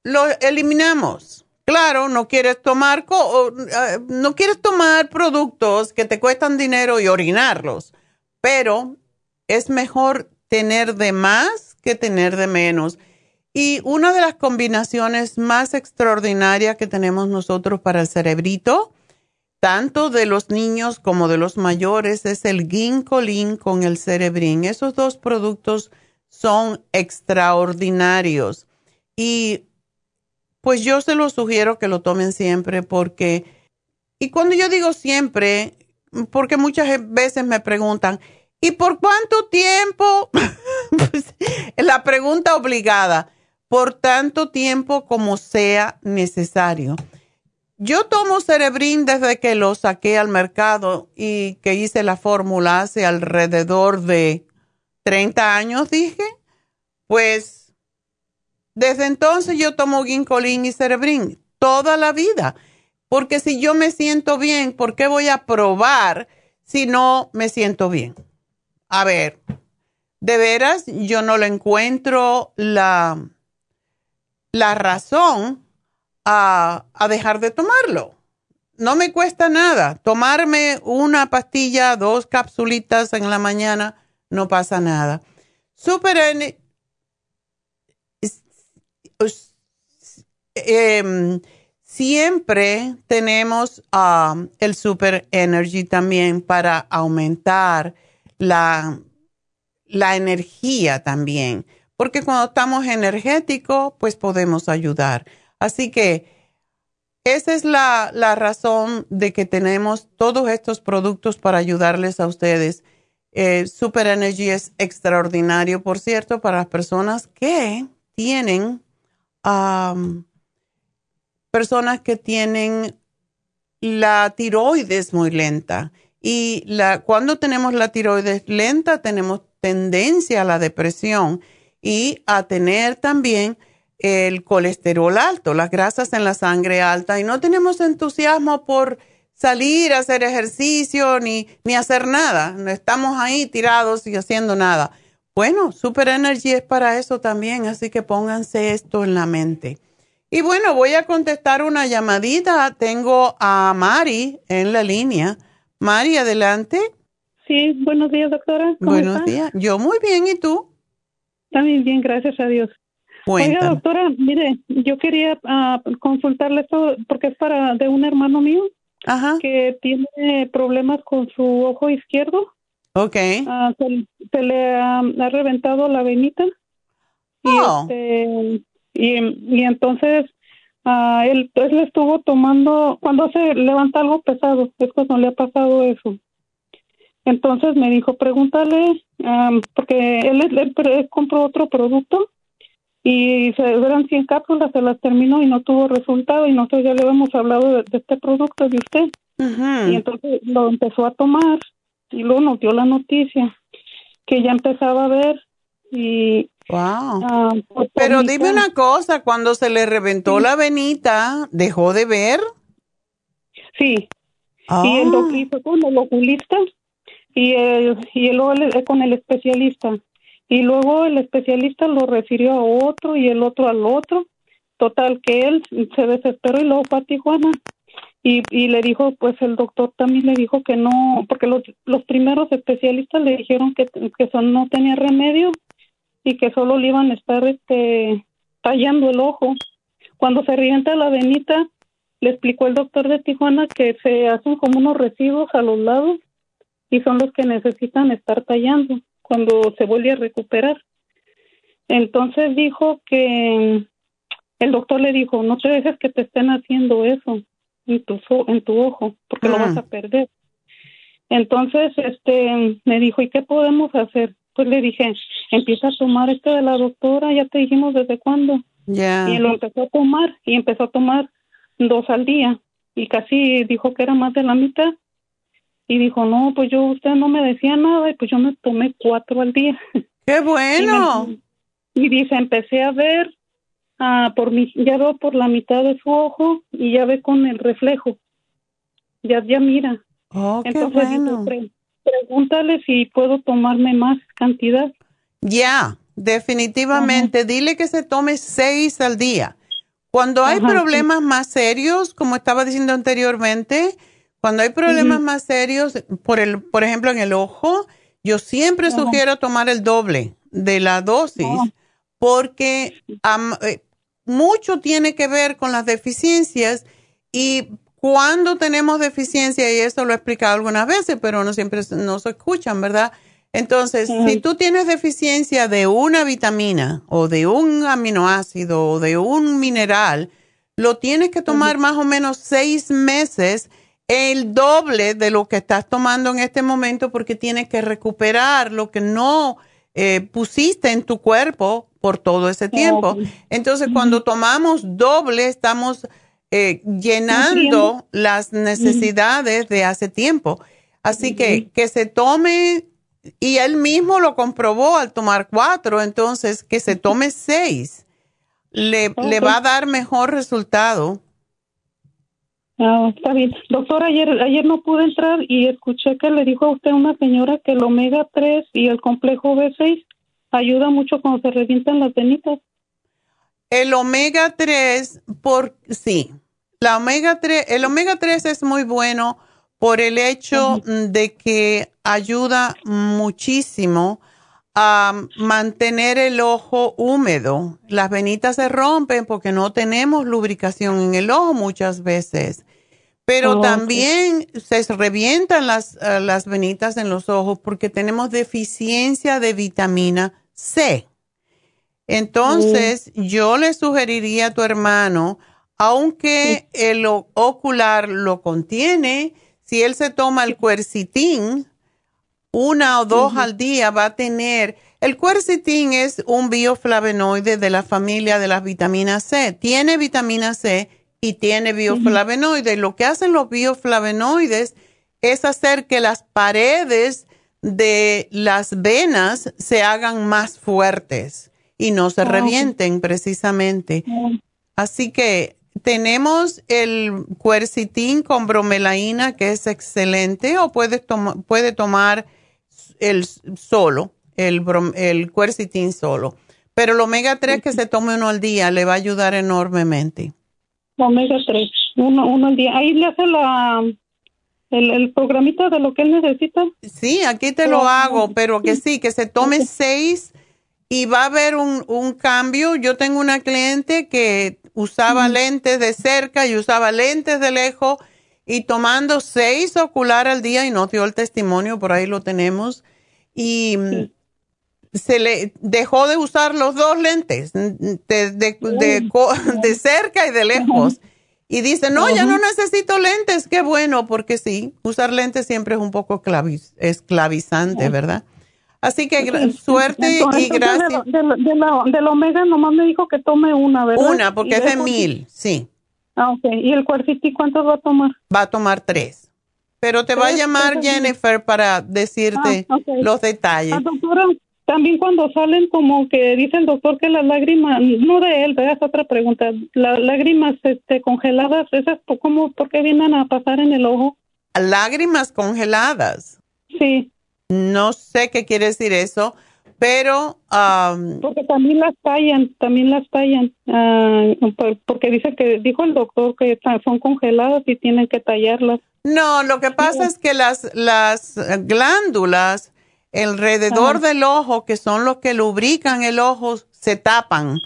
lo eliminamos. Claro, no quieres tomar eh, no quieres tomar productos que te cuestan dinero y orinarlos, pero es mejor tener de más que tener de menos. Y una de las combinaciones más extraordinarias que tenemos nosotros para el cerebrito, tanto de los niños como de los mayores, es el ginkolin con el cerebrin. Esos dos productos son extraordinarios. Y pues yo se los sugiero que lo tomen siempre porque, y cuando yo digo siempre, porque muchas veces me preguntan, ¿Y por cuánto tiempo? Pues, la pregunta obligada. Por tanto tiempo como sea necesario. Yo tomo Cerebrin desde que lo saqué al mercado y que hice la fórmula hace alrededor de 30 años, dije. Pues desde entonces yo tomo Ginkolin y Cerebrin toda la vida. Porque si yo me siento bien, ¿por qué voy a probar si no me siento bien? A ver, de veras, yo no le encuentro la, la razón a, dejar de tomarlo. No me cuesta nada. Tomarme una pastilla, dos capsulitas en la mañana, no pasa nada. Super eh, siempre tenemos um, el Super Energy también para aumentar la, la energía también, porque cuando estamos energéticos, pues podemos ayudar. Así que esa es la, la, razón de que tenemos todos estos productos para ayudarles a ustedes. Eh, Super Energy es extraordinario, por cierto, para las personas que tienen, personas que tienen la tiroides muy lenta y la, cuando tenemos la tiroides lenta, tenemos tendencia a la depresión y a tener también el colesterol alto, las grasas en la sangre alta y no tenemos entusiasmo por salir a hacer ejercicio ni, ni hacer nada. No estamos ahí tirados y haciendo nada. Bueno, Super Energy es para eso también, así que pónganse esto en la mente. Y bueno, voy a contestar una llamadita. Tengo a Mari en la línea. Mari, adelante. Sí, buenos días, doctora. buenos días. Yo muy bien, ¿y tú? También bien, gracias a Dios. Oiga, doctora, mire, yo quería uh, consultarle esto porque es para de un hermano mío que tiene problemas con su ojo izquierdo. Ok. Ah, se, le ha, reventado la venita. Y, oh. este, y, entonces uh, él pues le estuvo tomando, cuando se levanta algo pesado, es cuando le ha pasado eso. Entonces me dijo, pregúntale, porque él, él, compró otro producto y se eran 100 cápsulas, se las terminó y no tuvo resultado y nosotros ya le habíamos hablado de, este producto de usted. Y entonces lo empezó a tomar y luego nos dio la noticia que ya empezaba a ver y... Wow. Ah, Pero dime una cosa, cuando se le reventó la venita, ¿dejó de ver? Sí. Y el ah. fue con el oculista y, el, y luego con el especialista. Y luego el especialista lo refirió a otro y el otro al otro. Total, que él se desesperó y luego fue a Tijuana. Y, y le dijo, pues el doctor también le dijo que no, porque los, los primeros especialistas le dijeron que, que eso no tenía remedio y que solo le iban a estar este, tallando el ojo. Cuando se revienta la venita, le explicó el doctor de Tijuana que se hacen como unos residuos a los lados y son los que necesitan estar tallando cuando se vuelve a recuperar. Entonces dijo que el doctor le dijo, no te dejes que te estén haciendo eso en tu, en tu ojo, porque lo vas a ah. perder. Entonces, este, me dijo, ¿y qué podemos hacer? Pues le dije, empieza a tomar este de la doctora, ya te dijimos desde cuándo. Y lo empezó a tomar, y empezó a tomar dos al día, y casi dijo que era más de la mitad, y dijo, no, pues yo, usted no me decía nada y pues yo me tomé cuatro al día. ¡Qué bueno! y, dice, empecé a ver, ah, por mi, ya veo por la mitad de su ojo y ya ve con el reflejo. Ya, ya mira. Oh, Entonces, qué bueno. pregúntale si puedo tomarme más cantidad. Ya, definitivamente. Dile que se tome seis al día. Cuando hay problemas más serios, como estaba diciendo anteriormente, cuando hay problemas más serios, por, el, por ejemplo, en el ojo, yo siempre sugiero tomar el doble de la dosis porque eh, mucho tiene que ver con las deficiencias y cuando tenemos deficiencia, y eso lo he explicado algunas veces, pero no siempre nos escuchan, ¿verdad? Entonces, si tú tienes deficiencia de una vitamina o de un aminoácido o de un mineral, lo tienes que tomar más o menos seis meses el doble de lo que estás tomando en este momento porque tienes que recuperar lo que no eh, pusiste en tu cuerpo por todo ese tiempo. Entonces, cuando tomamos doble, estamos eh, llenando las necesidades de hace tiempo. Así que que se tome, y él mismo lo comprobó al tomar cuatro, entonces que se tome seis, le, le va a dar mejor resultado. Ah, está bien. Doctor, ayer, ayer no pude entrar y escuché que le dijo a usted una señora que el omega 3 y el complejo B6 ayuda mucho cuando se revientan las venitas. El omega 3, por, sí, la omega 3, el omega 3 es muy bueno por el hecho de que ayuda muchísimo a mantener el ojo húmedo. Las venitas se rompen porque no tenemos lubricación en el ojo muchas veces. Pero también se revientan las, eh, las venitas en los ojos porque tenemos deficiencia de vitamina C. Entonces, yo le sugeriría a tu hermano, aunque el ocular lo contiene, si él se toma el cuercitín, una o dos al día va a tener... El cuercitín es un bioflavonoide de la familia de las vitaminas C. Tiene vitamina C y tiene bioflavonoides. Lo que hacen los bioflavonoides es hacer que las paredes de las venas se hagan más fuertes y no se revienten precisamente. Así que tenemos el cuercitín con bromelaína, que es excelente, o puede, puede tomar el solo, el, el cuercitín solo. Pero el omega 3 que se tome uno al día le va a ayudar enormemente. Omega 3, uno, uno al día. Ahí le hace la, el, el programita de lo que él necesita. Sí, aquí te lo hago, pero que sí, que se tome seis y va a haber un, un cambio. Yo tengo una cliente que usaba lentes de cerca y usaba lentes de lejos y tomando seis ocular al día y no dio el testimonio, por ahí lo tenemos. Y se le dejó de usar los dos lentes, de, de, cerca y de lejos. Y dice, no, ya no necesito lentes. Qué bueno, porque sí, usar lentes siempre es un poco esclavizante, ¿verdad? Así que suerte y gracias. De, la, omega nomás me dijo que tome una, ¿verdad? Una, porque es de mil, sí. Ah, ok. ¿Y el cuartito cuántos va a tomar? Va a tomar tres. Pero te va a llamar Jennifer para decirte ah, los detalles. Ah, doctora, también cuando salen como que dice el doctor que las lágrimas, no de él, es otra pregunta, las lágrimas este, congeladas, ¿esas cómo, por qué vienen a pasar en el ojo? Lágrimas congeladas. Sí. No sé qué quiere decir eso, pero... porque también las tallan, también las tallan, ah, porque dice que, dijo el doctor que son congeladas y tienen que tallarlas. No, lo que pasa es que las, las glándulas alrededor del ojo, que son los que lubrican el ojo, se tapan.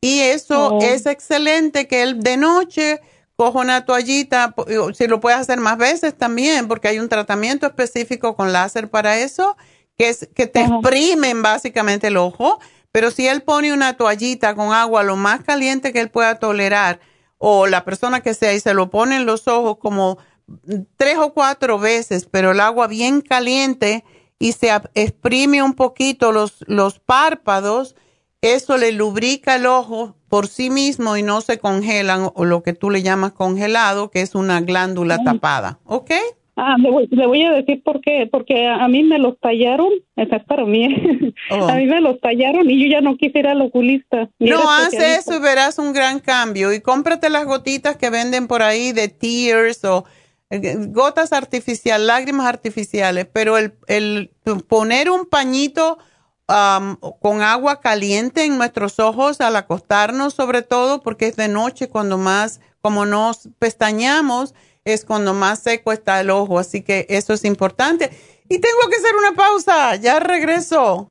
Y eso oh. es excelente que él de noche coja una toallita, si lo puedes hacer más veces también, porque hay un tratamiento específico con láser para eso, que es que te exprimen básicamente el ojo, pero si él pone una toallita con agua lo más caliente que él pueda tolerar, o la persona que sea, y se lo pone en los ojos como tres o cuatro veces, pero el agua bien caliente, y se exprime un poquito los, los párpados, eso le lubrica el ojo por sí mismo y no se congelan o lo que tú le llamas congelado, que es una glándula tapada, ¿ok? Ah, le voy, a decir por qué, porque a, mí me los tallaron, esa es para mí, oh. a mí me los tallaron y yo ya no quise ir al oculista. No, haz eso y verás un gran cambio y cómprate las gotitas que venden por ahí de Tears o gotas artificiales, lágrimas artificiales, pero el, el poner un pañito con agua caliente en nuestros ojos al acostarnos, sobre todo porque es de noche cuando más, como nos pestañamos, es cuando más seco está el ojo, así que eso es importante. Y tengo que hacer una pausa, ya regreso.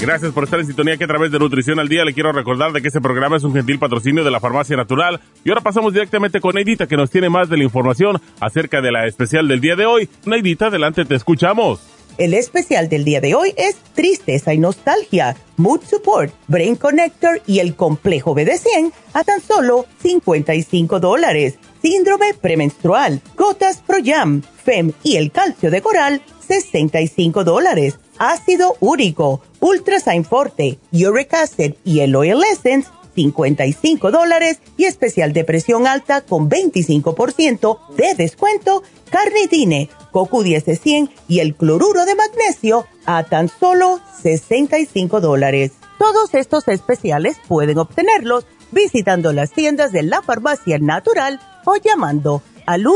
Gracias por estar en sintonía que a través de Nutrición al Día le quiero recordar de que este programa es un gentil patrocinio de la Farmacia Natural. Y ahora pasamos directamente con Neidita que nos tiene más de la información acerca de la especial del día de hoy. Neidita, adelante, te escuchamos. El especial del día de hoy es Tristeza y Nostalgia, Mood Support, Brain Connector y el Complejo BD100 a tan solo 55 dólares. Síndrome premenstrual, Gotas Pro Jam, FEM y el calcio de coral, 65 dólares ácido úrico, Ultrasign Forte, Uric Acid y el Oil Essence, 55 dólares y especial de presión alta con 25% de descuento, carnitine, CoQ10 de 100 y el cloruro de magnesio a tan solo 65 dólares. Todos estos especiales pueden obtenerlos visitando las tiendas de la farmacia natural o llamando al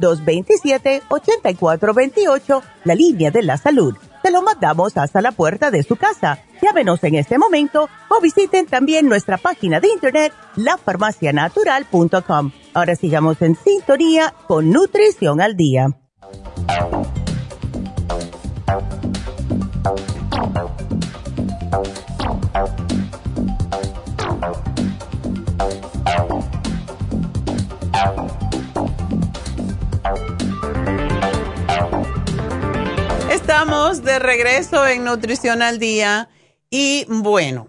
1-800-227-8428, la línea de la salud se lo mandamos hasta la puerta de su casa. Llámenos en este momento o visiten también nuestra página de internet lafarmacianatural.com. Ahora sigamos en sintonía con Nutrición al Día. Estamos de regreso en Nutrición al Día y bueno,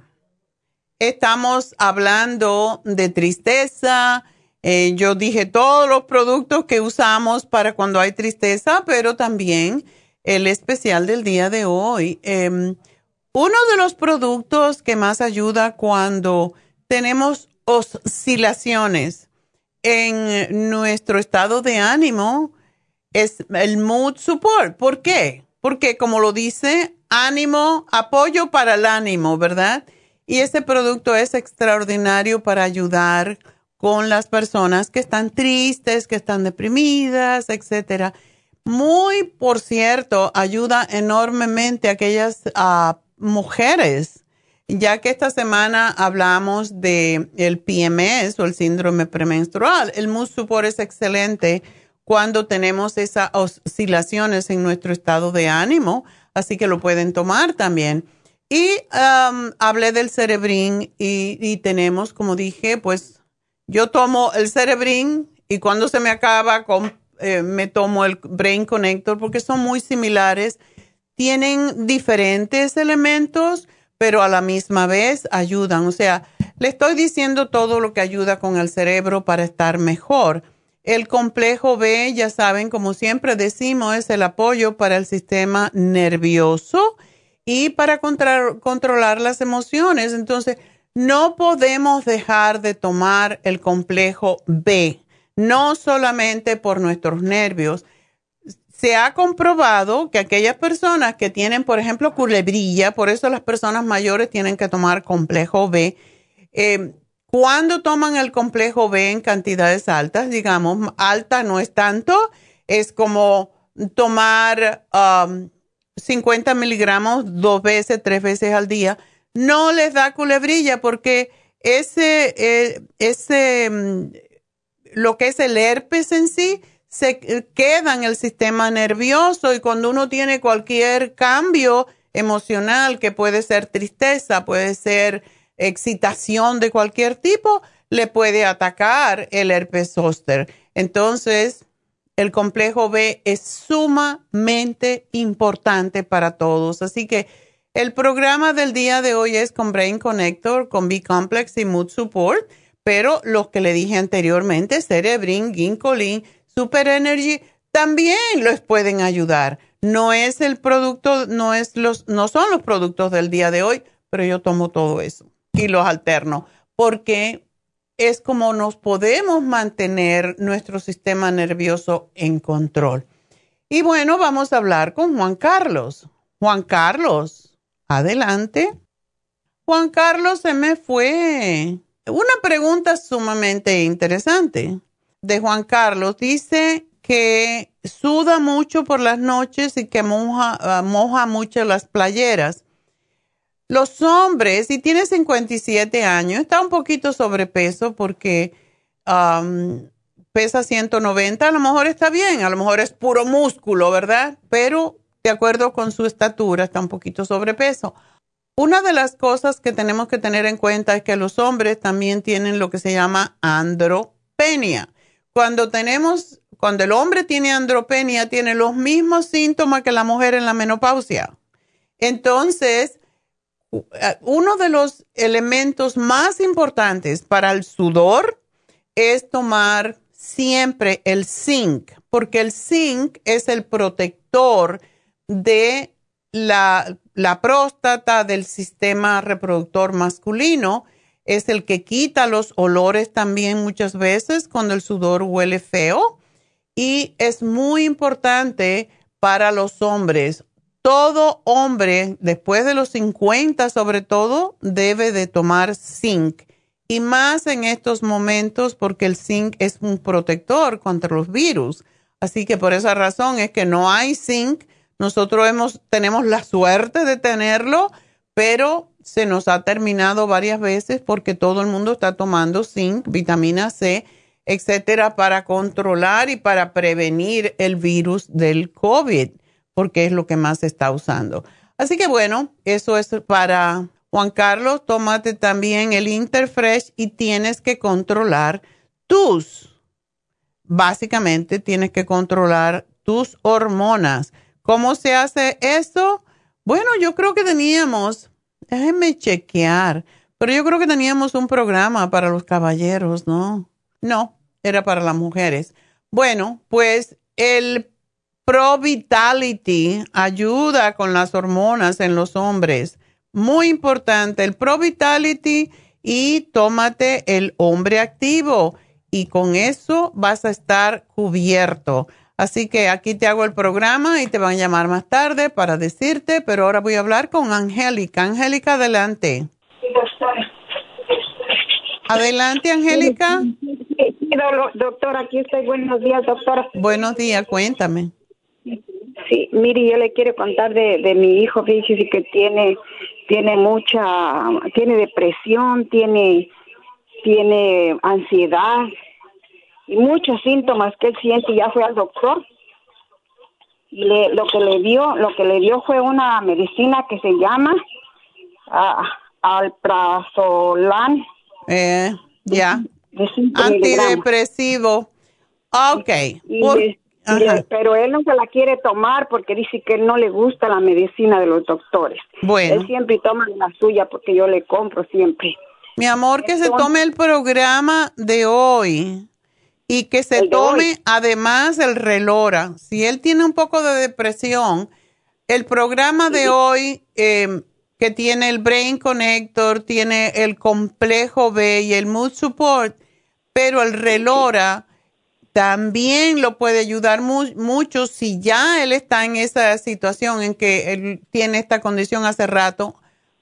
estamos hablando de tristeza. Eh, yo dije todos los productos que usamos para cuando hay tristeza, pero también el especial del día de hoy. Em, uno de los productos que más ayuda cuando tenemos oscilaciones en nuestro estado de ánimo es el mood support. ¿Por qué? Porque como lo dice, ánimo, apoyo para el ánimo, ¿verdad? Y este producto es extraordinario para ayudar con las personas que están tristes, que están deprimidas, etcétera. Muy, por cierto, ayuda enormemente a aquellas mujeres, ya que esta semana hablamos de el PMS o el síndrome premenstrual. El Mood Support es excelente cuando tenemos esas oscilaciones en nuestro estado de ánimo, así que lo pueden tomar también. Y um, hablé del cerebrín y, tenemos, como dije, pues yo tomo el cerebrín y cuando se me acaba eh, me tomo el Brain Connector porque son muy similares. Tienen diferentes elementos, pero a la misma vez ayudan. O sea, le estoy diciendo todo lo que ayuda con el cerebro para estar mejor. El complejo B, ya saben, como siempre decimos, es el apoyo para el sistema nervioso y para controlar las emociones. Entonces, no podemos dejar de tomar el complejo B, no solamente por nuestros nervios. Se ha comprobado que aquellas personas que tienen, por ejemplo, culebrilla, por eso las personas mayores tienen que tomar complejo B, eh, cuando toman el complejo B en cantidades altas, digamos, alta no es tanto, es como tomar 50 um, miligramos dos veces, tres veces al día, no les da culebrilla porque ese, eh, ese, mm, lo que es el herpes en sí, se queda en el sistema nervioso y cuando uno tiene cualquier cambio emocional, que puede ser tristeza, puede ser excitación de cualquier tipo, le puede atacar el herpes zóster. Entonces, el complejo B es sumamente importante para todos. Así que el programa del día de hoy es con Brain Connector, con B-Complex y Mood Support, pero los que le dije anteriormente, Cerebrin, Ginkolin, Super Energy, también los pueden ayudar. No es el producto, no, es los, no son los productos del día de hoy, pero yo tomo todo eso y los alterno, porque es como nos podemos mantener nuestro sistema nervioso en control. Y bueno, vamos a hablar con Juan Carlos. Juan Carlos, adelante. Juan Carlos se me fue. Una pregunta sumamente interesante de Juan Carlos. Dice que suda mucho por las noches y que moja, moja mucho las playeras. Los hombres, si tiene 57 años, está un poquito sobrepeso porque pesa 190, a lo mejor está bien, a lo mejor es puro músculo, ¿verdad? Pero de acuerdo con su estatura está un poquito sobrepeso. Una de las cosas que tenemos que tener en cuenta es que los hombres también tienen lo que se llama andropenia. Cuando tenemos, cuando el hombre tiene andropenia, tiene los mismos síntomas que la mujer en la menopausia. Entonces, uno de los elementos más importantes para el sudor es tomar siempre el zinc, porque el zinc es el protector de la, próstata del sistema reproductor masculino. es el que quita los olores también muchas veces cuando el sudor huele feo y es muy importante para los hombres. Todo hombre después de los 50 sobre todo debe de tomar zinc y más en estos momentos porque el zinc es un protector contra los virus. Así que por esa razón es que no hay zinc. Nosotros hemos, tenemos la suerte de tenerlo, pero se nos ha terminado varias veces porque todo el mundo está tomando zinc, vitamina C, etcétera, para controlar y para prevenir el virus del COVID, porque es lo que más se está usando. Así que bueno, eso es para Juan Carlos. Tómate también el Interfresh y tienes que controlar tus, básicamente tienes que controlar tus hormonas. ¿Cómo se hace esto? Bueno, yo creo que teníamos Déjenme chequear. Pero yo creo que teníamos un programa para los caballeros, ¿no? No, era para las mujeres. Bueno, pues el Pro Vitality ayuda con las hormonas en los hombres. Muy importante, el Pro Vitality y tómate el hombre activo y con eso vas a estar cubierto. Así que aquí te hago el programa y te van a llamar más tarde para decirte, pero ahora voy a hablar con Angélica. Angélica, adelante. Adelante, Angélica. Doctora, aquí estoy. Buenos días, doctora. Buenos días, cuéntame. Sí, mire, yo le quiero contar de, de mi hijo, fíjese que tiene, tiene mucha, tiene depresión, tiene, tiene ansiedad, y muchos síntomas que él siente. Ya fue al doctor y le, lo que le dio lo que le dio fue una medicina que se llama uh, alprazolam. Eh, ya. Antidepresivo. ok pero él no se la quiere tomar porque dice que no le gusta la medicina de los doctores. Bueno. Él siempre toma la suya porque yo le compro siempre. Mi amor que se tome el programa de hoy y que se tome además el relora. Si él tiene un poco de depresión, el programa de hoy em, que tiene el Brain Connector, tiene el complejo B y el Mood Support, pero el relora también lo puede ayudar mucho si ya él está en esa situación en que él tiene esta condición hace rato,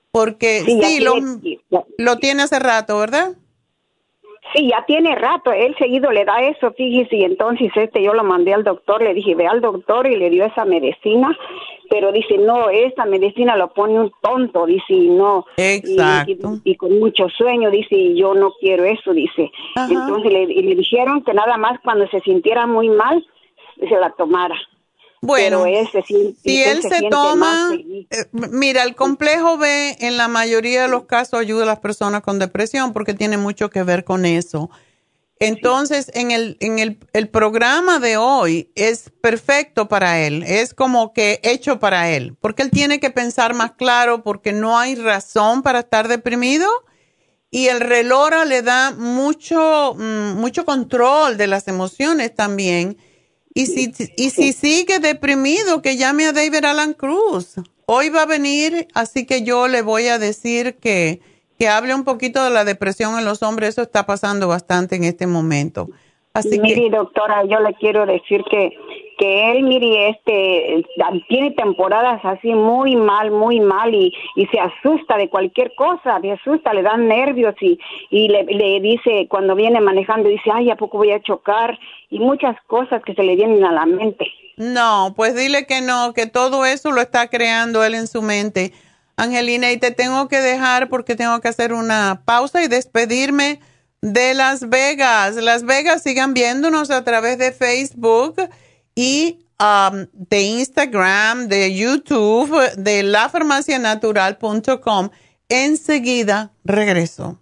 porque sí, lo, lo tiene hace rato, ¿verdad? Sí, ya tiene rato, él seguido le da eso, fíjese, y entonces este yo lo mandé al doctor, le dije, ve al doctor y le dio esa medicina, pero dice, no, esa medicina lo pone un tonto, dice, y no. Exacto. Y, con mucho sueño, dice, y yo no quiero eso, dice. Entonces le, le dijeron que nada más cuando se sintiera muy mal, se la tomara. Bueno, si, él se, toma, eh, mira, el complejo B en la mayoría de los casos ayuda a las personas con depresión porque tiene mucho que ver con eso. Entonces, en, el, en el, el, programa de hoy es perfecto para él, es como que hecho para él, porque él tiene que pensar más claro porque no hay razón para estar deprimido y el relora le da mucho, mm, mucho control de las emociones también. Y si, y si sigue deprimido, que llame a David Alan Cruz. Hoy va a venir, así que yo le voy a decir que, que hable un poquito de la depresión en los hombres. Eso está pasando bastante en este momento. Así Mire, doctora, yo le quiero decir que que él, mire, este, tiene temporadas así muy mal, muy mal y, y se asusta de cualquier cosa, se asusta, le dan nervios y, y le, le dice, cuando viene manejando, dice, ay, ¿a poco voy a chocar? Y muchas cosas que se le vienen a la mente. No, pues dile que no, que todo eso lo está creando él en su mente. Angelina, y te tengo que dejar porque tengo que hacer una pausa y despedirme de Las Vegas. Las Vegas sigan viéndonos a través de Facebook y um, de Instagram, de YouTube, de lafarmacianatural.com. Enseguida regreso.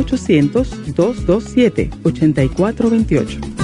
1-800-227-8428.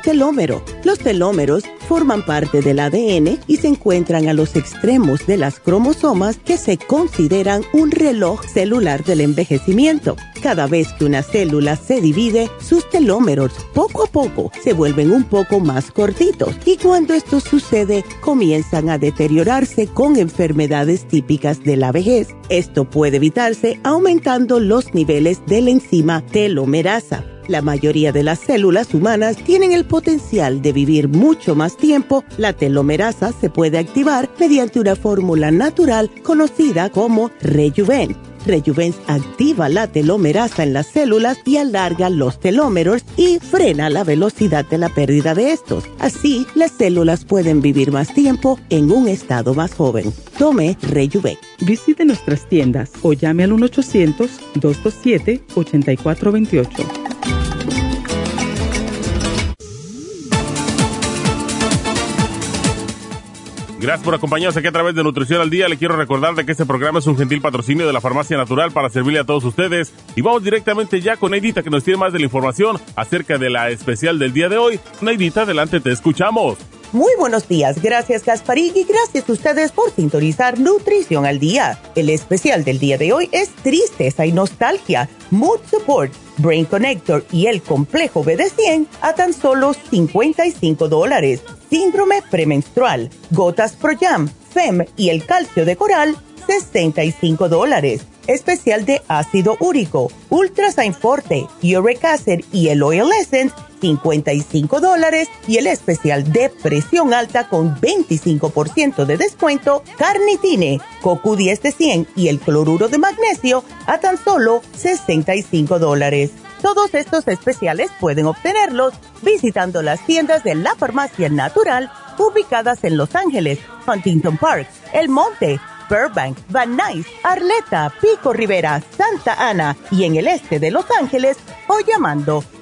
Telómero? Los telómeros forman parte del ADN y se encuentran a los extremos de las cromosomas que se consideran un reloj celular del envejecimiento. Cada vez que una célula se divide, sus telómeros poco a poco se vuelven un poco más cortitos y cuando esto sucede comienzan a deteriorarse con enfermedades típicas de la vejez. Esto puede evitarse aumentando los niveles de la enzima telomerasa la mayoría de las células humanas tienen el potencial de vivir mucho más tiempo. La telomerasa se puede activar mediante una fórmula natural conocida como Rejuven. Rejuven activa la telomerasa en las células y alarga los telómeros y frena la velocidad de la pérdida de estos. Así, las células pueden vivir más tiempo en un estado más joven. Tome Rejuven. Visite nuestras tiendas o llame al 1-800-227-8428. Gracias por acompañarnos aquí a través de Nutrición al Día. Le quiero recordar de que este programa es un gentil patrocinio de la Farmacia Natural para servirle a todos ustedes. Y vamos directamente ya con Neidita que nos tiene más de la información acerca de la especial del día de hoy. Neidita, adelante, te escuchamos. Muy buenos días, gracias Gasparín y gracias a ustedes por sintonizar Nutrición al Día. El especial del día de hoy es Tristeza y Nostalgia, Mood Support, Brain Connector y el complejo BD100 a tan solo 55 dólares. Síndrome premenstrual, Gotas Pro Jam, FEM y el calcio de coral, 65 dólares. Especial de ácido úrico, Ultrasign Forte, Uric Acid y el Oil Essence, 55 dólares y el especial de presión alta con 25% de descuento, carnitine, CoQ10 de 100 y el cloruro de magnesio a tan solo 65 dólares. Todos estos especiales pueden obtenerlos visitando las tiendas de la farmacia natural ubicadas en Los Ángeles, Huntington Park, El Monte, Burbank, Van Nuys, Arleta, Pico Rivera, Santa Ana y en el este de Los Ángeles o llamando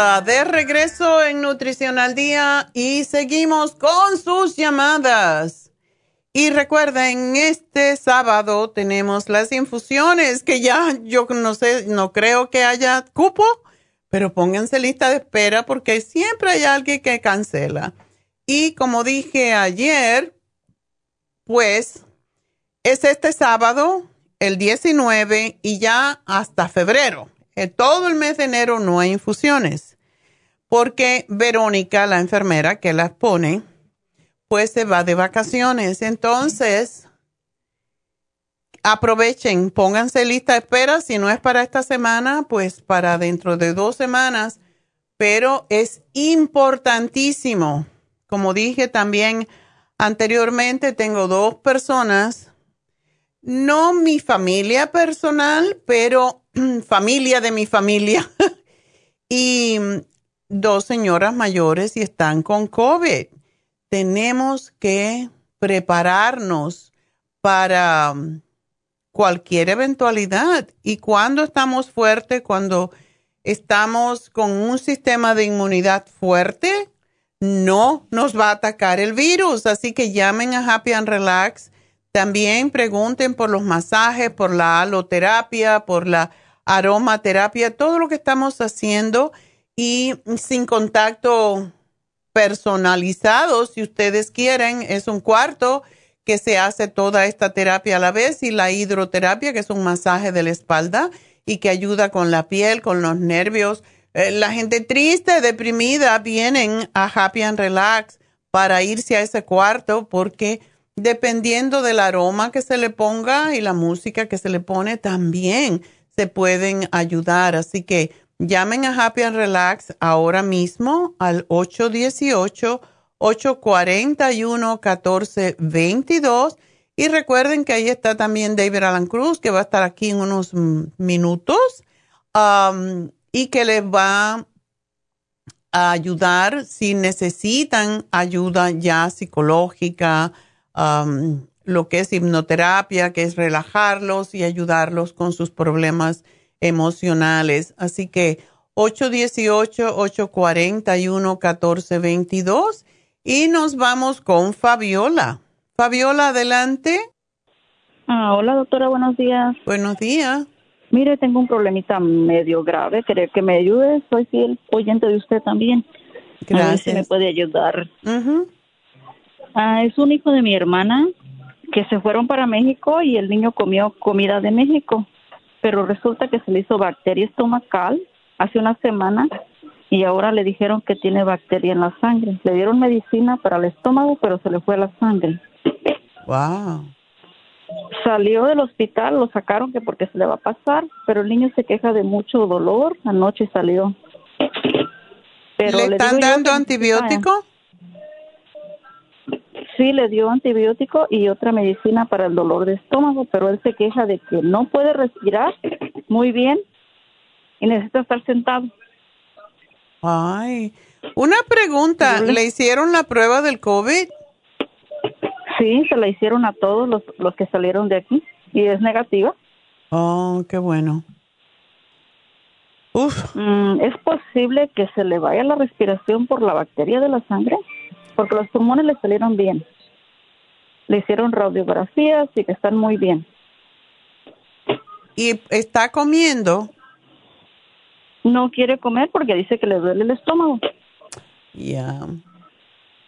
De regreso en Nutrición al Día y seguimos con sus llamadas. Y recuerden, este sábado tenemos las infusiones que ya yo no sé, no creo que haya cupo, pero pónganse lista de espera porque siempre hay alguien que cancela. Y como dije ayer, pues es este sábado, el 19 y ya hasta febrero todo el mes de enero no hay infusiones, porque Verónica, la enfermera que las pone, pues se va de vacaciones. Entonces, aprovechen, pónganse lista de espera. Si no es para esta semana, pues para dentro de dos semanas. Pero es importantísimo. Como dije también anteriormente, tengo dos personas, no mi familia personal, pero familia de mi familia y dos señoras mayores y están con COVID. Tenemos que prepararnos para um, cualquier eventualidad. Y cuando estamos fuertes, cuando estamos con un sistema de inmunidad fuerte, no nos va a atacar el virus. Así que llamen a Happy and Relax. También pregunten por los masajes, por la aloterapia, por la aromaterapia, todo lo que estamos haciendo y sin contacto personalizado, si ustedes quieren, es un cuarto que se hace toda esta terapia a la vez y la hidroterapia, que es un masaje de la espalda y que ayuda con la piel, con los nervios. Eh, la gente triste, deprimida, vienen a Happy and Relax para irse a ese cuarto porque dependiendo del aroma que se le ponga y la música que se le pone, también se pueden ayudar. Así que llamen a Happy and Relax ahora mismo al 818-841-1422. Y recuerden que ahí está también David Alan Cruz, que va a estar aquí en unos minutos um, y que les va a ayudar si necesitan ayuda ya psicológica, lo que es hipnoterapia, que es relajarlos y ayudarlos con sus problemas emocionales. Así que 818-841-1422 y nos vamos con Fabiola. Fabiola, adelante. Ah, hola doctora, buenos días. Buenos días. Mire, tengo un problemita medio grave, quería que me ayude, soy fiel oyente de usted también. Gracias. A ver si me puede ayudar. Ah, es un hijo de mi hermana que se fueron para México y el niño comió comida de México, pero resulta que se le hizo bacteria estomacal hace una semana y ahora le dijeron que tiene bacteria en la sangre. Le dieron medicina para el estómago, pero se le fue la sangre. Wow. Salió del hospital, lo sacaron que porque se le va a pasar, pero el niño se queja de mucho dolor. Anoche salió. Pero ¿Le, están dando antibiótico? Sí, le dio antibiótico y otra medicina para el dolor de estómago, pero él se queja de que no puede respirar muy bien y necesita estar sentado. Ay, una pregunta, ¿le hicieron la prueba del COVID? Sí, se la hicieron a todos los, los que salieron de aquí y es negativa. Oh, qué bueno. Uf. Mm, ¿Es posible que se le vaya la respiración por la bacteria de la sangre? Porque los pulmones le salieron bien. Le hicieron radiografías y que están muy bien. ¿Y está comiendo? No quiere comer porque dice que le duele el estómago. Ya.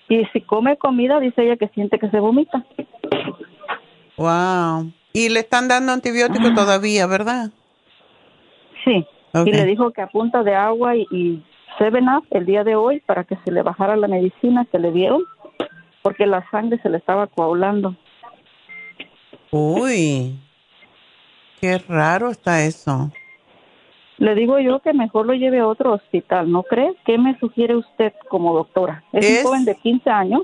Y si come comida, dice ella que siente que se vomita. Wow. Y le están dando antibiótico ah. todavía, ¿verdad? Sí. Y le dijo que a punta de agua y, y Seven Up el día de hoy para que se le bajara la medicina que le dieron porque la sangre se le estaba coagulando. Uy, qué raro está eso. Le digo yo que mejor lo lleve a otro hospital, ¿no cree? ¿Qué me sugiere usted como doctora? Es, un joven de 15 años.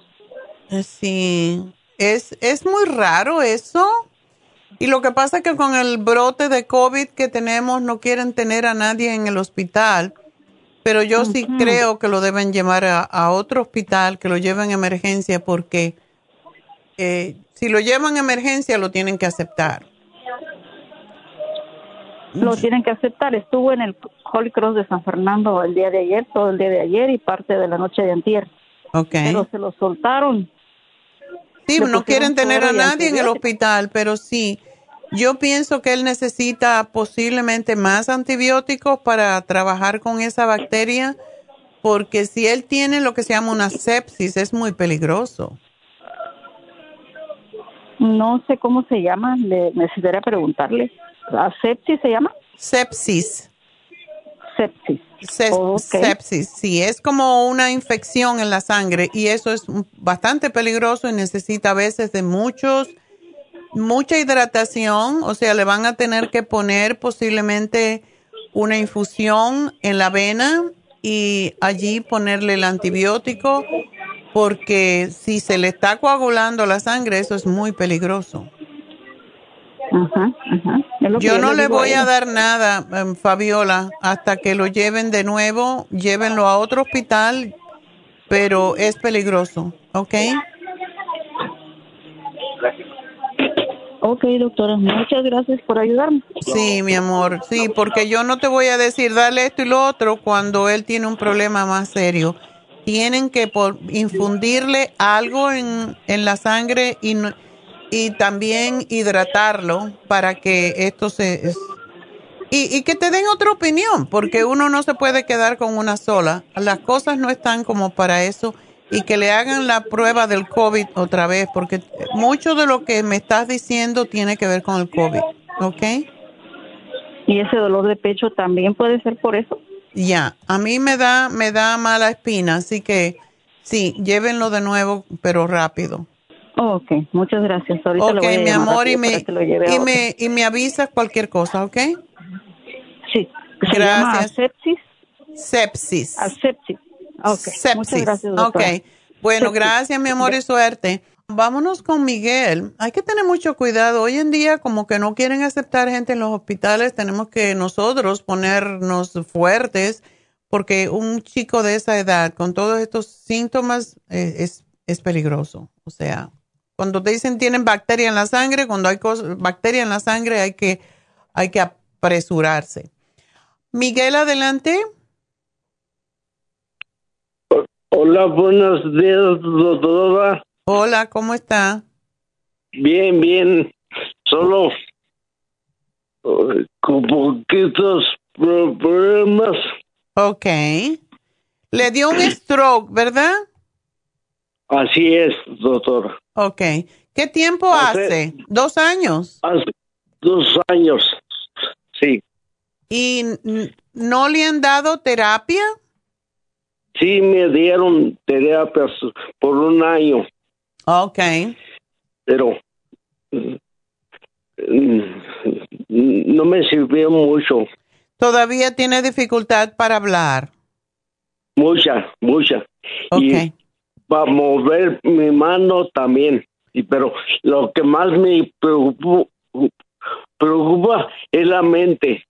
Eh, sí, es, es muy raro eso. Y lo que pasa es que con el brote de COVID que tenemos no quieren tener a nadie en el hospital. Pero yo sí creo que lo deben llevar a, otro hospital, que lo lleven a emergencia, porque eh, si lo llevan a emergencia lo tienen que aceptar. Lo tienen que aceptar. Estuvo en el Holy Cross de San Fernando el día de ayer, todo el día de ayer y parte de la noche de antier. Okay. Pero se lo soltaron. Sí, no quieren tener a nadie en el hospital, pero sí yo pienso que él necesita posiblemente más antibióticos para trabajar con esa bacteria, porque si él tiene lo que se llama una sepsis, es muy peligroso. No sé cómo se llama, le necesitaría preguntarle. ¿La sepsis se llama? Sepsis. Sepsis. Sepsis, sí, es como una infección en la sangre y eso es bastante peligroso y necesita a veces de muchos mucha hidratación, o sea, le van a tener que poner posiblemente una infusión en la vena y allí ponerle el antibiótico porque si se le está coagulando la sangre, eso es muy peligroso. Yo no le voy a, dar nada, em, Fabiola, hasta que lo lleven de nuevo, llévenlo a otro hospital, pero es peligroso, ¿ok? Ok, doctora, muchas gracias por ayudarme. Sí, mi amor, sí, porque yo no te voy a decir dale esto y lo otro cuando él tiene un problema más serio. Tienen que por, infundirle algo en, en la sangre y, y también hidratarlo para que esto se... Y, y que te den otra opinión, porque uno no se puede quedar con una sola. Las cosas no están como para eso y que le hagan la prueba del COVID otra vez, porque mucho de lo que me estás diciendo tiene que ver con el COVID, ¿ok? ¿Y ese dolor de pecho también puede ser por eso? Ya, a mí me da, me da mala espina, así que sí, llévenlo de nuevo, pero rápido. ok, muchas gracias. Ahorita ok, mi amor, y me, y, me, y me avisas cualquier cosa, ¿ok? Sí. gracias. sepsis? Sepsis. Asepsis. Okay. Muchas gracias, Ok. Bueno, gracias, mi amor, y suerte. Vámonos con Miguel. Hay que tener mucho cuidado. Hoy en día, como que no quieren aceptar gente en los hospitales, tenemos que nosotros ponernos fuertes, porque un chico de esa edad, con todos estos síntomas, eh, es, es peligroso. O sea, cuando te dicen tienen bacteria en la sangre, cuando hay bacteria en la sangre, hay que, hay que apresurarse. Miguel, adelante. Hola, buenos días, doctora. Hola, ¿cómo está? Bien, bien. Solo eh, con poquitos problemas. Ok. Le dio un stroke, ¿verdad? Así es, doctor. Ok. ¿Qué tiempo hace? ¿Dos años? Hace dos años, sí. ¿Y no le han dado terapia? Sí, me dieron terapias por un año. Ok. Pero mm, no me sirvió mucho. ¿Todavía tiene dificultad para hablar? Mucha, mucha. Y para mover mi mano también. Y, pero lo que más me preocupa, preocupa es la mente.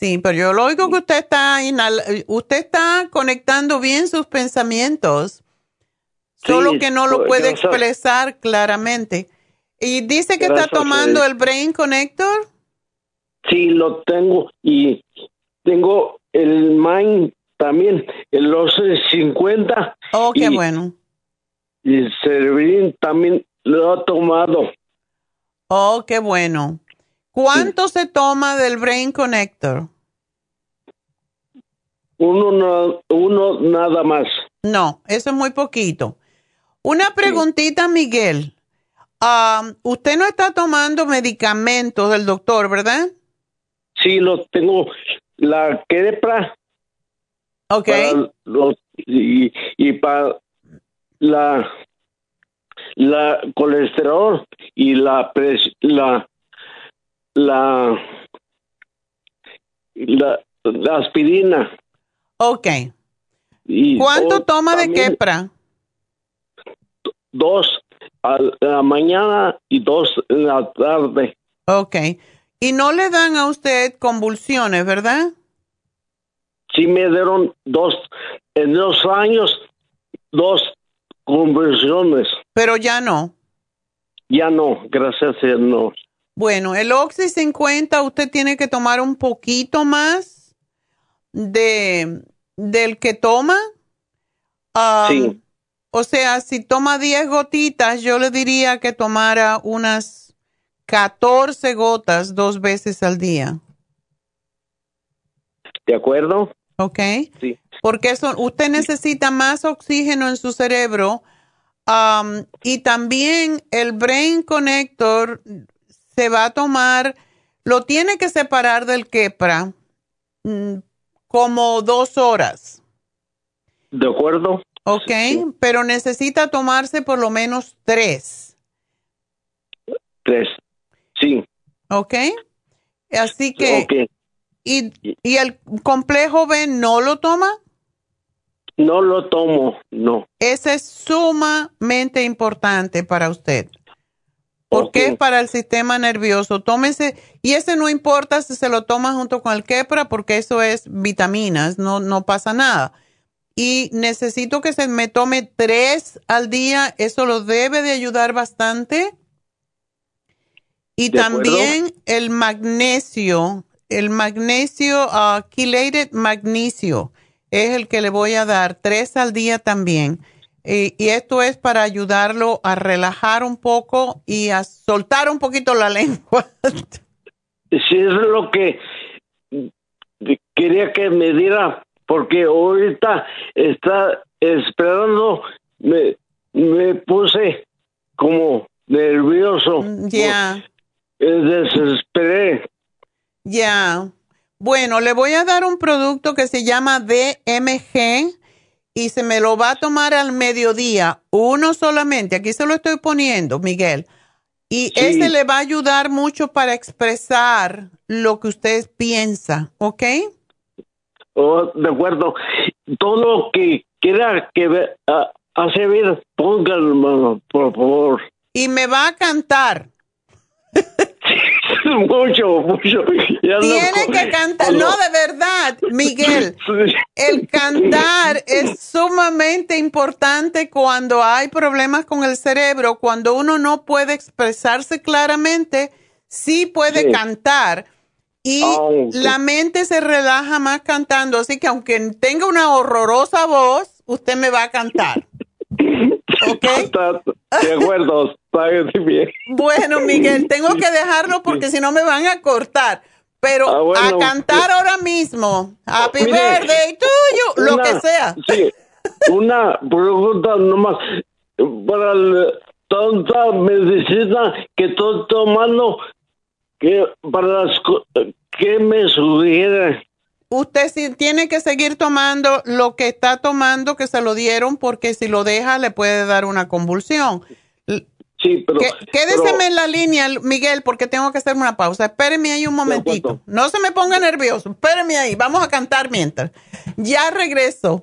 Sí, pero yo lo oigo que usted está usted está conectando bien sus pensamientos, solo que no lo pues, puede expresar claramente. ¿Y dice que está tomando el Brain Connector? Sí, lo tengo y tengo el Mind también, el 50. Oh, qué bueno. Y el Cerebrin también lo ha tomado. Oh, qué bueno. ¿Cuánto se toma del Brain Connector? Uno, uno nada más. No, eso es muy poquito. Una preguntita, Miguel. Um, usted no está tomando medicamentos del doctor, ¿verdad? Sí, lo tengo. La quepra. Ok. y, y para la, la colesterol y la, pres, la la, la, aspirina. Ok. ¿Cuánto toma de quepra? Dos a la mañana y dos en la tarde. Ok. ¿Y no le dan a usted convulsiones, verdad? Sí, me dieron dos, en dos años, dos convulsiones. Pero ya no. Ya no, gracias a Dios no. Bueno, el Oxy 50 usted tiene que tomar un poquito más de del que toma. sí. O sea, si toma 10 gotitas, yo le diría que tomara unas 14 gotas dos veces al día. ¿De acuerdo? Ok. Sí. Porque eso, usted necesita más oxígeno en su cerebro y también el Brain Connector se va a tomar, lo tiene que separar del quepra mm, como dos horas. De acuerdo. Ok, pero necesita tomarse por lo menos tres. Tres, sí. Ok. Así que... ¿y, ¿Y el complejo B no lo toma? No lo tomo, no. Ese es sumamente importante para usted porque es para el sistema nervioso. Tómese, y ese no importa si se lo toma junto con el quepra, porque eso es vitaminas, no, no pasa nada. Y necesito que se me tome tres al día, eso lo debe de ayudar bastante. Y también el magnesio, el magnesio, uh, chelated magnesio, es el que le voy a dar, tres al día también. Y, y, esto es para ayudarlo a relajar un poco y a soltar un poquito la lengua. sí, es lo que quería que me diera, porque ahorita está esperando, me, me puse como nervioso. Ya. Desesperé. Ya. Bueno, le voy a dar un producto que se llama DMG y se me lo va a tomar al mediodía, uno solamente. Aquí se lo estoy poniendo, Miguel. Y ese le va a ayudar mucho para expresar lo que usted piensa, ¿ok? Oh, de acuerdo. Todo lo que quiera que uh, hace ver, póngalo, por favor. Y me va a cantar. mucho, mucho. Tiene que cantar, no, de verdad, Miguel. El cantar es sumamente importante cuando hay problemas con el cerebro, cuando uno no puede expresarse claramente, sí puede cantar. Y ah, la mente se relaja más cantando, así que aunque tenga una horrorosa voz, usted me va a cantar. ¿Ok? de acuerdo, bien. Bueno, Miguel, tengo que dejarlo porque si no me van a cortar. Pero ah, a cantar ahora mismo, Happy Birthday tuyo, lo que sea. Sí, una pregunta nomás. Para tanta medicina que estoy tomando, que para las ¿qué me sugiere? usted sí tiene que seguir tomando lo que está tomando que se lo dieron porque si lo deja le puede dar una convulsión. Sí, pero... en la línea, Miguel, porque tengo que hacer una pausa. Espéreme ahí un momentito. No se me ponga nervioso. Espéreme ahí. Vamos a cantar mientras. Ya regreso.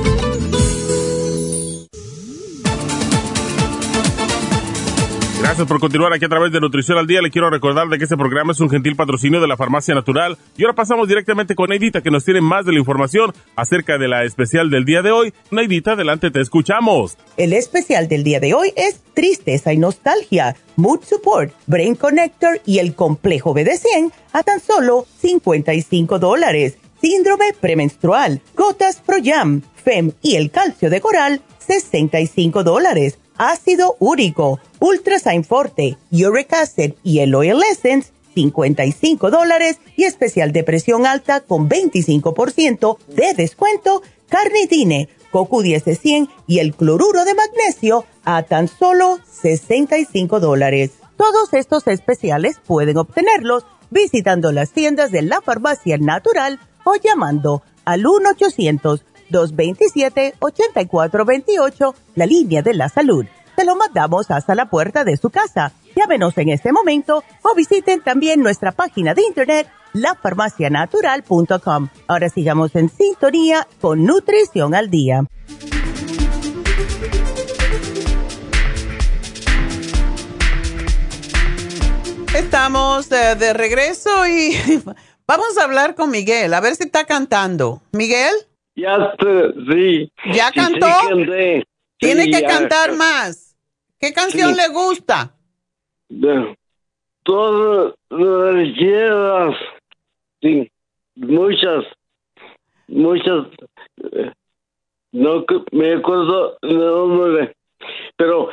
Por continuar aquí a través de Nutrición al Día. Le quiero recordar de que este programa es un gentil patrocinio de la Farmacia Natural. Y ahora pasamos directamente con Neidita, que nos tiene más de la información acerca de la especial del día de hoy. Neidita, adelante, te escuchamos. El especial del día de hoy es Tristeza y Nostalgia, Mood Support, Brain Connector y el Complejo BD100 a tan solo 55 dólares. Síndrome premenstrual, Gotas Pro Jam, FEM y el calcio de coral, 65 dólares ácido úrico, Ultrasign Forte, Uric Acid y el Oil Essence, 55 dólares y especial de presión alta con 25% de descuento, carnitine, CoQ10 de 100 y el cloruro de magnesio a tan solo 65 dólares. Todos estos especiales pueden obtenerlos visitando las tiendas de la farmacia natural o llamando al 1 800 227-8428, la línea de la salud. Se lo mandamos hasta la puerta de su casa. Llámenos en este momento o visiten también nuestra página de internet lafarmacianatural.com. Ahora sigamos en sintonía con Nutrición al Día. Estamos de, de regreso y vamos a hablar con Miguel, a ver si está cantando. Miguel. Ya sí. ¿Ya cantó? Tiene que cantar más. ¿Qué canción le gusta? todas las llevas. Sí, muchas, muchas. Eh, no me acuerdo de nombre, pero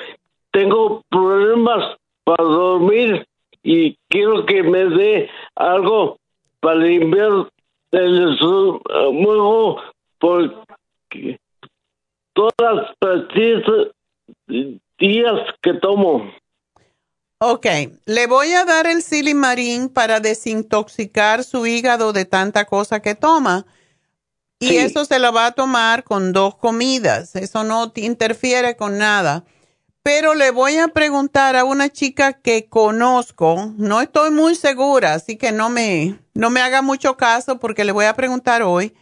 tengo problemas para dormir y quiero que me dé algo para limpiar el estómago porque todas las días que tomo. Ok, le voy a dar el silimarín para desintoxicar su hígado de tanta cosa que toma. Y eso se lo va a tomar con dos comidas. Eso no te interfiere con nada. Pero le voy a preguntar a una chica que conozco, no estoy muy segura, así que no me, no me haga mucho caso porque le voy a preguntar hoy.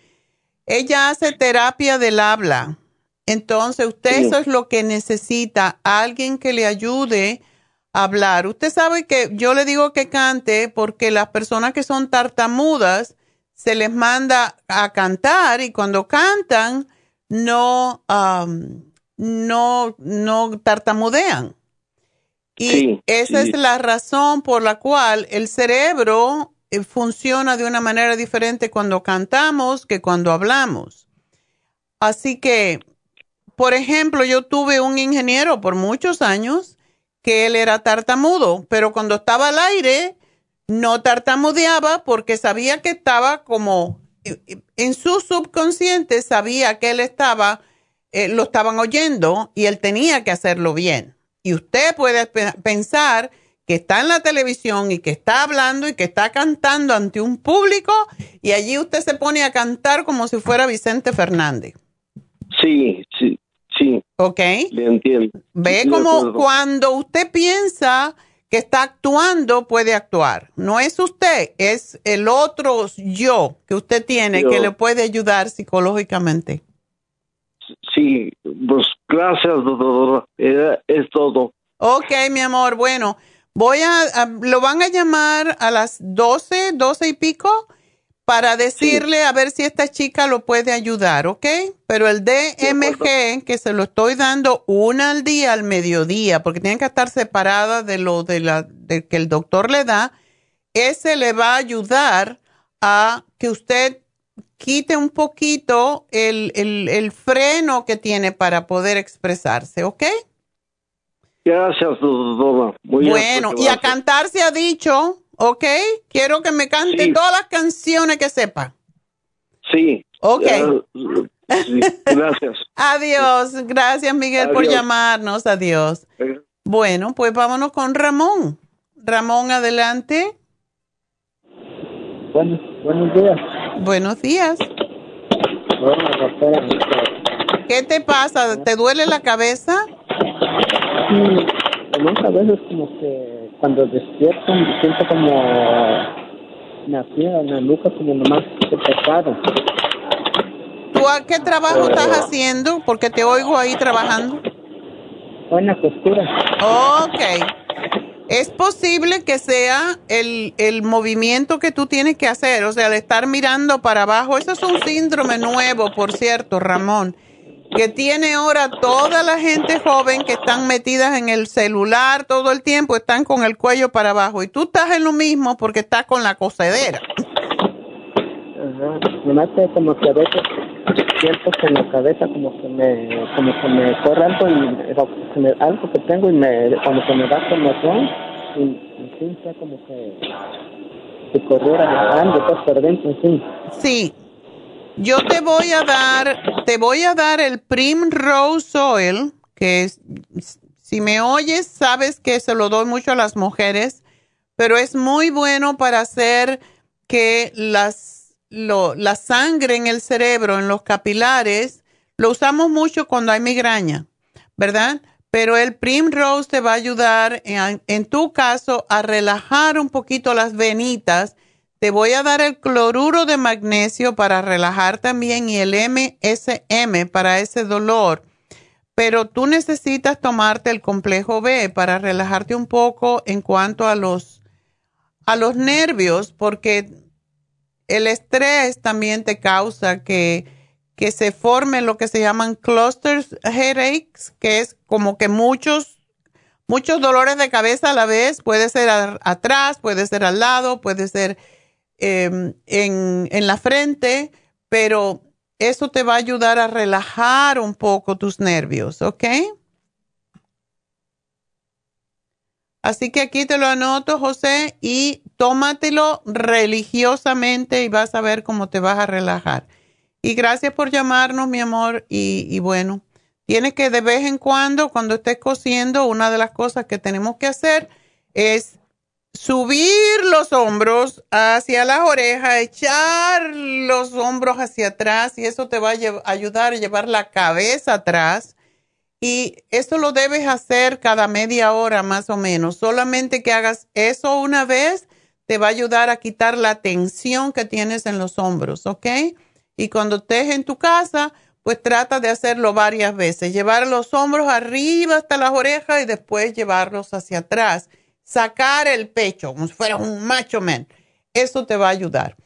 Ella hace terapia del habla. Entonces, usted eso es lo que necesita, alguien que le ayude a hablar. Usted sabe que yo le digo que cante porque las personas que son tartamudas se les manda a cantar y cuando cantan no no, no tartamudean. Y esa es la razón por la cual el cerebro funciona de una manera diferente cuando cantamos que cuando hablamos. Así que, por ejemplo, yo tuve un ingeniero por muchos años que él era tartamudo, pero cuando estaba al aire no tartamudeaba porque sabía que estaba como eh, eh, en su subconsciente sabía que él estaba eh, lo estaban oyendo y él tenía que hacerlo bien. Y usted puede pensar que está en la televisión y que está hablando y que está cantando ante un público y allí usted se pone a cantar como si fuera Vicente Fernández. Sí, sí, sí. ¿Ok? Le entiendo. Ve como cuando usted piensa que está actuando, puede actuar. No es usted, es el otro yo que usted tiene que le puede ayudar psicológicamente. Sí, pues gracias, doctor. Es todo. Ok, mi amor. Bueno, voy a, lo van a llamar a las 12, 12 y pico para decirle a ver si esta chica lo puede ayudar, ¿ok? Pero el DMG, que se lo estoy dando una al día al mediodía, porque tienen que estar separadas de lo de la de que el doctor le da, ese le va a ayudar a que usted quite un poquito el, el, freno que tiene para poder expresarse, ¿ok? Gracias, doctora. bueno, y a cantar se ha dicho, ¿ok? Quiero que me cante todas las canciones que sepa. Sí. Ok. gracias. Adiós. Gracias, Miguel, por llamarnos. Adiós. Bueno, pues vámonos con Ramón. Ramón, adelante. Buenos, buenos días. Buenos días. ¿Qué te pasa? ¿Te duele la cabeza? Sí, a veces como que cuando despierto me siento como hacía en la nuca como nomás se pesado. ¿Tú a qué trabajo estás haciendo? Porque te oigo ahí trabajando. En la costura. Ok. Es posible que sea el, el, movimiento que tú tienes que hacer, o sea, al estar mirando para abajo. Eso es un síndrome nuevo, por cierto, Ramón, que tiene ahora toda la gente joven que están metidas en el celular todo el tiempo, están con el cuello para abajo. Y tú estás en lo mismo porque estás con la cosedera. Ajá, me como que a veces siento que en la cabeza como que me, como que me corre algo, y, algo que tengo y me, como que me da comezón y, y sí, sea como que si corriera algo por dentro, sí. Sí. Yo te voy a dar, te voy a dar el Primrose Oil, que si me oyes, sabes que se lo doy mucho a las mujeres, pero es muy bueno para hacer que las la sangre en el cerebro, en los capilares, lo usamos mucho cuando hay migraña, ¿verdad? Pero el Primrose te va a ayudar, en, tu caso, a relajar un poquito las venitas. Te voy a dar el cloruro de magnesio para relajar también y el MSM para ese dolor. Pero tú necesitas tomarte el complejo B para relajarte un poco en cuanto a los, a los nervios, porque el estrés también te causa que, que se formen lo que se llaman clusters headaches, que es como que muchos, muchos dolores de cabeza a la vez. Puede ser atrás, puede ser al lado, puede ser em, en, en la frente, pero eso te va a ayudar a relajar un poco tus nervios, ¿ok? Así que aquí te lo anoto, José, y tómatelo religiosamente y vas a ver cómo te vas a relajar. Y gracias por llamarnos, mi amor. Y, y bueno, tienes que de vez en cuando, cuando estés cosiendo, una de las cosas que tenemos que hacer es subir los hombros hacia las orejas, echar los hombros hacia atrás y eso te va a ayudar a llevar la cabeza atrás. Y esto lo debes hacer cada media hora más o menos. Solamente que hagas eso una vez te va a ayudar a quitar la tensión que tienes en los hombros, ¿ok? Y cuando estés en tu casa, pues trata de hacerlo varias veces. Llevar los hombros arriba hasta las orejas y después llevarlos hacia atrás sacar el pecho, como si fuera un macho man. Eso te va a ayudar.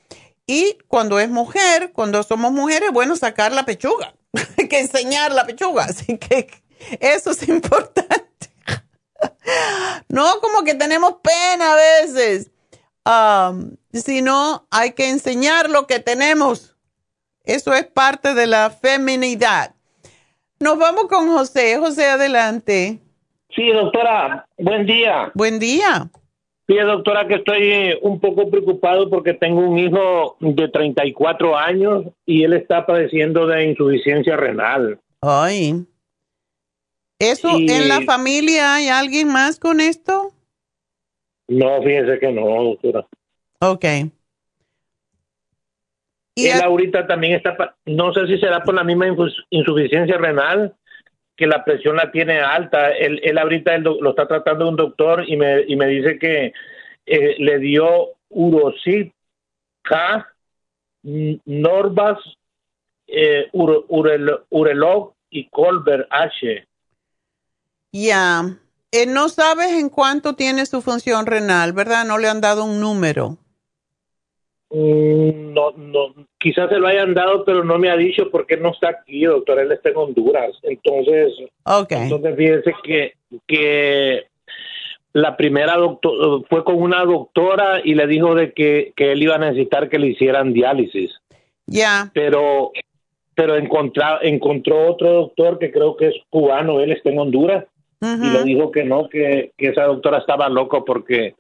Y cuando es mujer, cuando somos mujeres, bueno, sacar la pechuga, Hay que enseñar la pechuga. Así que eso es importante. no como que tenemos pena a veces, um, sino hay que enseñar lo que tenemos. Eso es parte de la feminidad. Nos vamos con José. José, adelante. Sí, doctora, buen día. Buen día. Sí, doctora, que estoy un poco preocupado porque tengo un hijo de 34 años y él está padeciendo de insuficiencia renal. Ay. ¿Eso en la familia hay alguien más con esto? No, fíjese que no, doctora. Ok. Y él ahorita también está, no sé si será por la misma insuficiencia renal, que la presión la tiene alta. Él, él ahorita lo está tratando un doctor y me, y me dice que eh, le dio Urocid K, Norvas, eh, Urelog y Colbert H. Ya. Eh, no sabes en cuánto tiene su función renal, ¿verdad? No le han dado un número. Mm, no, no, quizás se lo hayan dado, pero no me ha dicho por qué no está aquí, doctor. Él está en Honduras. Entonces, okay. entonces fíjese que, que la primera doctor fue con una doctora y le dijo de que, que él iba a necesitar que le hicieran diálisis. Ya. Pero, pero encontró, encontró otro doctor que creo que es cubano, él está en Honduras, y le dijo que no, que, que esa doctora estaba loco porque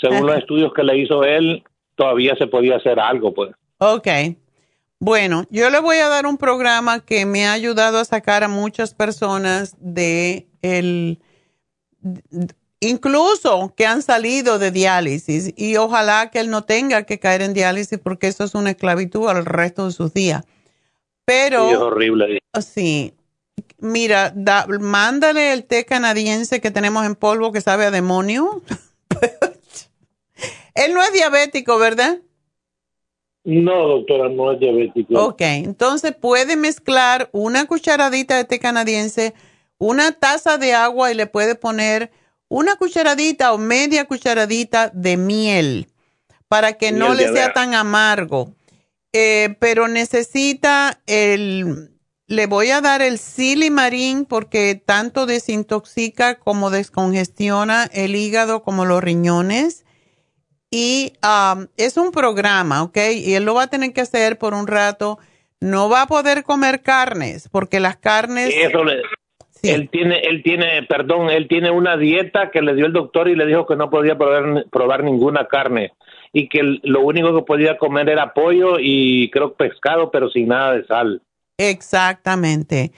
según los estudios que le hizo él, todavía se podía hacer algo, pues. Ok. Bueno, yo le voy a dar un programa que me ha ayudado a sacar a muchas personas de el, incluso que han salido de diálisis y ojalá que él no tenga que caer en diálisis porque eso es una esclavitud al resto de sus días. Pero... Sí, es horrible. Sí. Mira, mándale el té canadiense que tenemos en polvo que sabe a demonio. Él no es diabético, ¿verdad? No, doctora, no es diabético. Ok, entonces puede mezclar una cucharadita de té canadiense, una taza de agua y le puede poner una cucharadita o media cucharadita de miel para que no le sea tan amargo. Eh, pero necesita el, le voy a dar el silimarín porque tanto desintoxica como descongestiona el hígado como los riñones y um, es un programa, ¿ok? Y él lo va a tener que hacer por un rato. No va a poder comer carnes, porque las carnes... Eso le, Él tiene, él tiene, perdón, él tiene una dieta que le dio el doctor y le dijo que no podía probar, probar ninguna carne y que lo único que podía comer era pollo y creo pescado, pero sin nada de sal. Exactamente.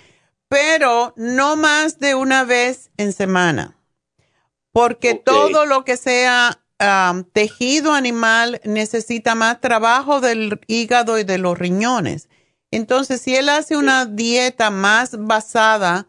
Pero no más de una vez en semana, porque todo lo que sea tejido animal necesita más trabajo del hígado y de los riñones. Entonces, si él hace una dieta más basada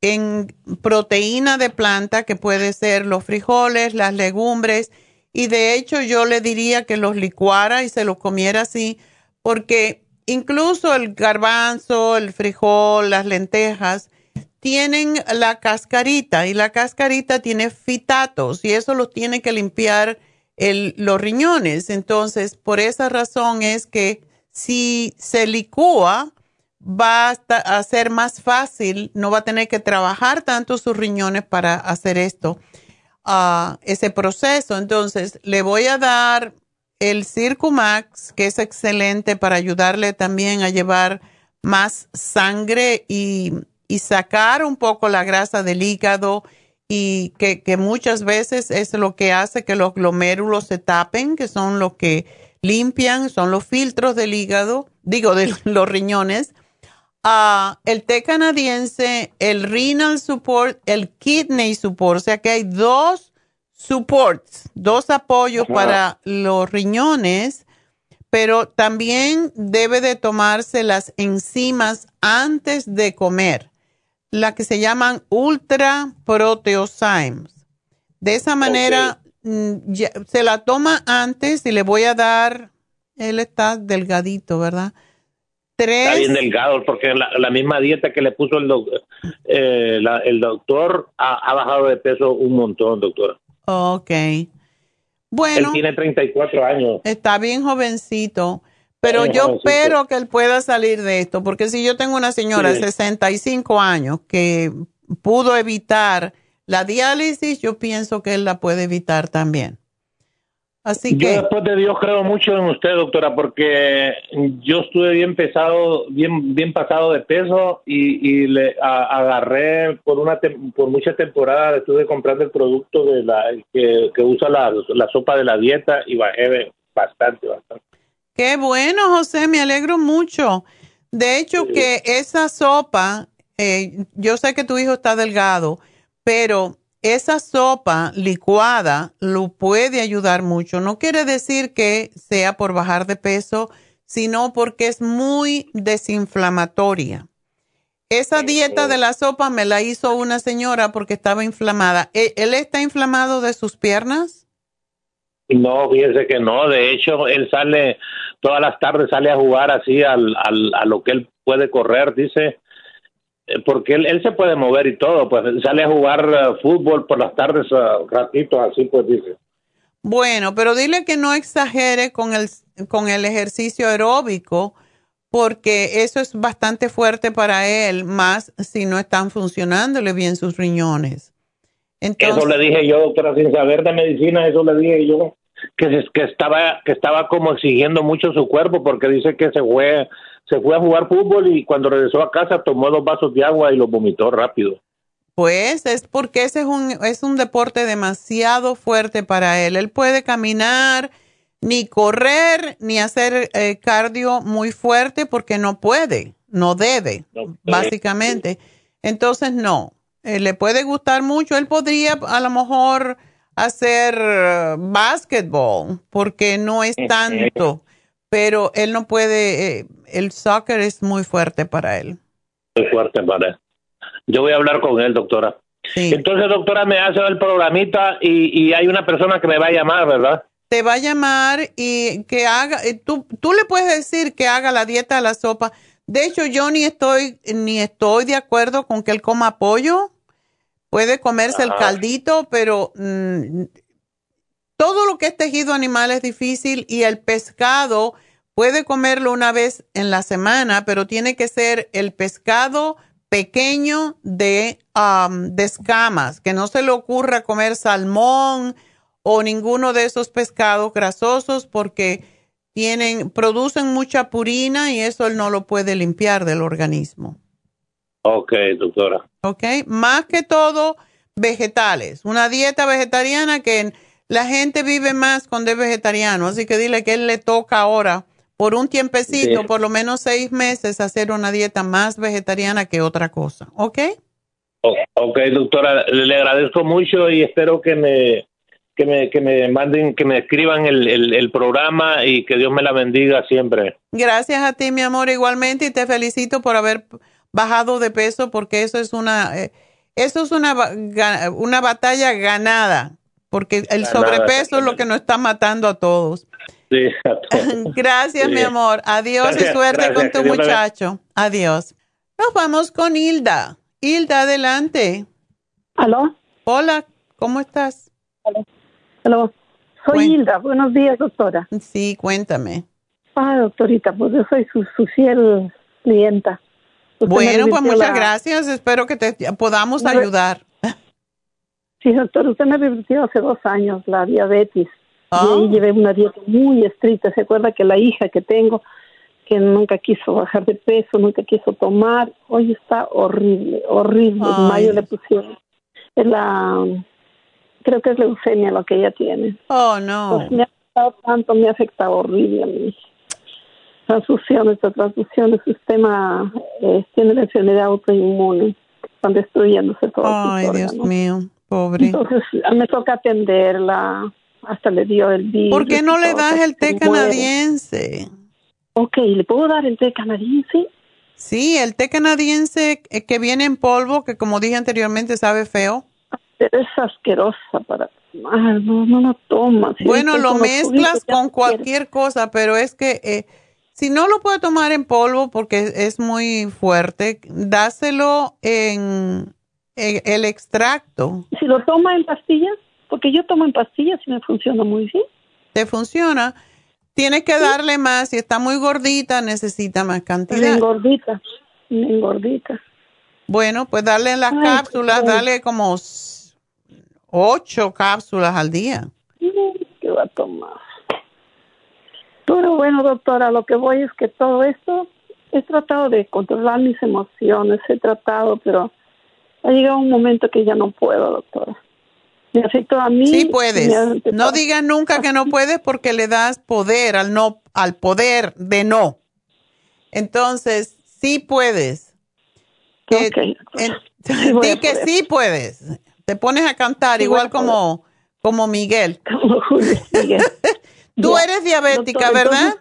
en proteína de planta, que puede ser los frijoles, las legumbres, y de hecho yo le diría que los licuara y se los comiera así, porque incluso el garbanzo, el frijol, las lentejas, tienen la cascarita y la cascarita tiene fitatos y eso los tiene que limpiar los riñones. Entonces, por esa razón es que si se licúa, va a, ser más fácil, no va a tener que trabajar tanto sus riñones para hacer esto, uh, ese proceso. Entonces, le voy a dar el Circumax, que es excelente para ayudarle también a llevar más sangre y y sacar un poco la grasa del hígado y que, que muchas veces es lo que hace que los glomérulos se tapen, que son los que limpian, son los filtros del hígado, digo, de los riñones. Ah, el té canadiense, el renal support, el kidney support, o sea que hay dos supports, dos apoyos para los riñones, pero también debe de tomarse las enzimas antes de comer, las que se llaman ultra proteosymes. De esa manera mm, se la toma antes y le voy a dar, él está delgadito, ¿verdad? Está bien delgado, porque la, misma dieta que le puso el, eh, el doctor ha, bajado de peso un montón, doctora. Ok. Bueno. Él tiene 34 años. Está bien jovencito. Pero yo espero que él pueda salir de esto, porque si yo tengo una señora de 65 años que pudo evitar la diálisis, yo pienso que él la puede evitar también. Así yo después de Dios creo mucho en usted, doctora, porque yo estuve bien pesado, bien bien pasado de peso y, le agarré por una por muchas temporadas estuve comprando el producto de la que, usa la, sopa de la dieta y bajé bastante, bastante. Qué bueno, José, me alegro mucho. De hecho, que esa sopa, eh, yo sé que tu hijo está delgado, pero esa sopa licuada lo puede ayudar mucho. No quiere decir que sea por bajar de peso, sino porque es muy desinflamatoria. Esa dieta de la sopa me la hizo una señora porque estaba inflamada. ¿E-, ¿Él está inflamado de sus piernas? No, fíjese que no. De hecho, él sale todas las tardes, sale a jugar así al, al, a lo que él puede correr, dice eh, porque él, se puede mover y todo, pues sale a jugar eh, fútbol por las tardes, uh, ratitos así, pues dice. Bueno, pero dile que no exagere con el, con el ejercicio aeróbico, porque eso es bastante fuerte para él, más si no están funcionándole bien sus riñones. eso le dije yo, doctora, sin saber de medicina, eso le dije yo, que, que, estaba, que estaba como exigiendo mucho su cuerpo, porque dice que se fue se fue a jugar fútbol y cuando regresó a casa tomó dos vasos de agua y los vomitó rápido. Pues es porque ese es un, es un deporte demasiado fuerte para él. Él puede caminar, ni correr, ni hacer eh, cardio muy fuerte porque no puede, no debe, básicamente. Entonces, no, eh, le puede gustar mucho. Él podría a lo mejor hacer uh, básquetbol porque no es tanto pero él no puede, eh, el soccer es muy fuerte para él. Muy fuerte para él. Yo voy a hablar con él, doctora. Entonces, doctora, me hace el programita y, hay una persona que me va a llamar, ¿verdad? Te va a llamar y que haga, eh, tú, tú le puedes decir que haga la dieta de la sopa. De hecho, yo ni estoy, ni estoy de acuerdo con que él coma pollo. Puede comerse el caldito, pero mm, todo lo que es tejido animal es difícil y el pescado puede comerlo una vez en la semana, pero tiene que ser el pescado pequeño de, de escamas, que no se le ocurra comer salmón o ninguno de esos pescados grasosos porque tienen, producen mucha purina y eso él no lo puede limpiar del organismo. Ok, doctora. Ok, más que todo vegetales, una dieta vegetariana que la gente vive más cuando es vegetariano, así que dile que él le toca ahora, por un tiempecito, por lo menos seis meses, hacer una dieta más vegetariana que otra cosa, ¿ok? ok, doctora, le agradezco mucho y espero que me, que me, que me manden, que me escriban el, el, programa y que Dios me la bendiga siempre. Gracias a ti, mi amor, igualmente, y te felicito por haber bajado de peso, porque eso es una, eh, eso es una, una batalla ganada porque el sobrepeso es lo que nos está matando a todos. Sí, Gracias, mi amor. Adiós y suerte con tu muchacho. Adiós. Nos vamos con Hilda. Hilda, adelante. ¿Aló? Hola, ¿cómo estás? Aló. Soy Hilda. Buenos días, doctora. Sí, cuéntame. Ah, doctorita, pues yo soy su, fiel clienta. Bueno, pues muchas gracias. Espero que te podamos ayudar. Sí, doctor, usted me revirtió hace dos años la diabetes. Y ahí ah. llevé una dieta muy estricta. ¿Se acuerda que la hija que tengo, que nunca quiso bajar de peso, nunca quiso tomar, hoy está horrible, horrible. En mayo le pusieron la, creo que es leucemia lo que ella tiene. Oh, no. Pues me ha afectado tanto, me ha afectado horrible a mí. Transfusiones, transfusiones, el sistema eh, tiene la enfermedad autoinmune, están destruyéndose todo. Ay, Dios mío, pobre. Entonces me toca atenderla, hasta le dio el virus. ¿Por qué no le das el té canadiense? Ok, ¿le puedo dar el té canadiense? Sí, el té canadiense eh, que viene en polvo, que como dije anteriormente sabe feo. Pero es asquerosa para... Ah, no, no lo tomas. bueno, lo mezclas con cualquier cosa, pero es que eh, si no lo puede tomar en polvo porque es muy fuerte, dáselo en, el extracto. Si lo toma en pastillas, porque yo tomo en pastillas y me funciona muy bien. ¿Te funciona? Tienes que darle más. Si está muy gordita, necesita más cantidad. Engordita, engordita. Bueno, pues darle las cápsulas, dale como ocho cápsulas al día. ¿Qué va a tomar? Pero bueno, doctora, lo que voy es que todo esto he tratado de controlar mis emociones, he tratado, pero ha llegado un momento que ya no puedo, doctora me afectó a mí. Sí puedes. No digas nunca que no puedes porque le das poder al no, al poder de no. Entonces, sí puedes. Que, di que sí puedes. Te pones a cantar igual como, como Miguel. Tú eres diabética, ¿verdad?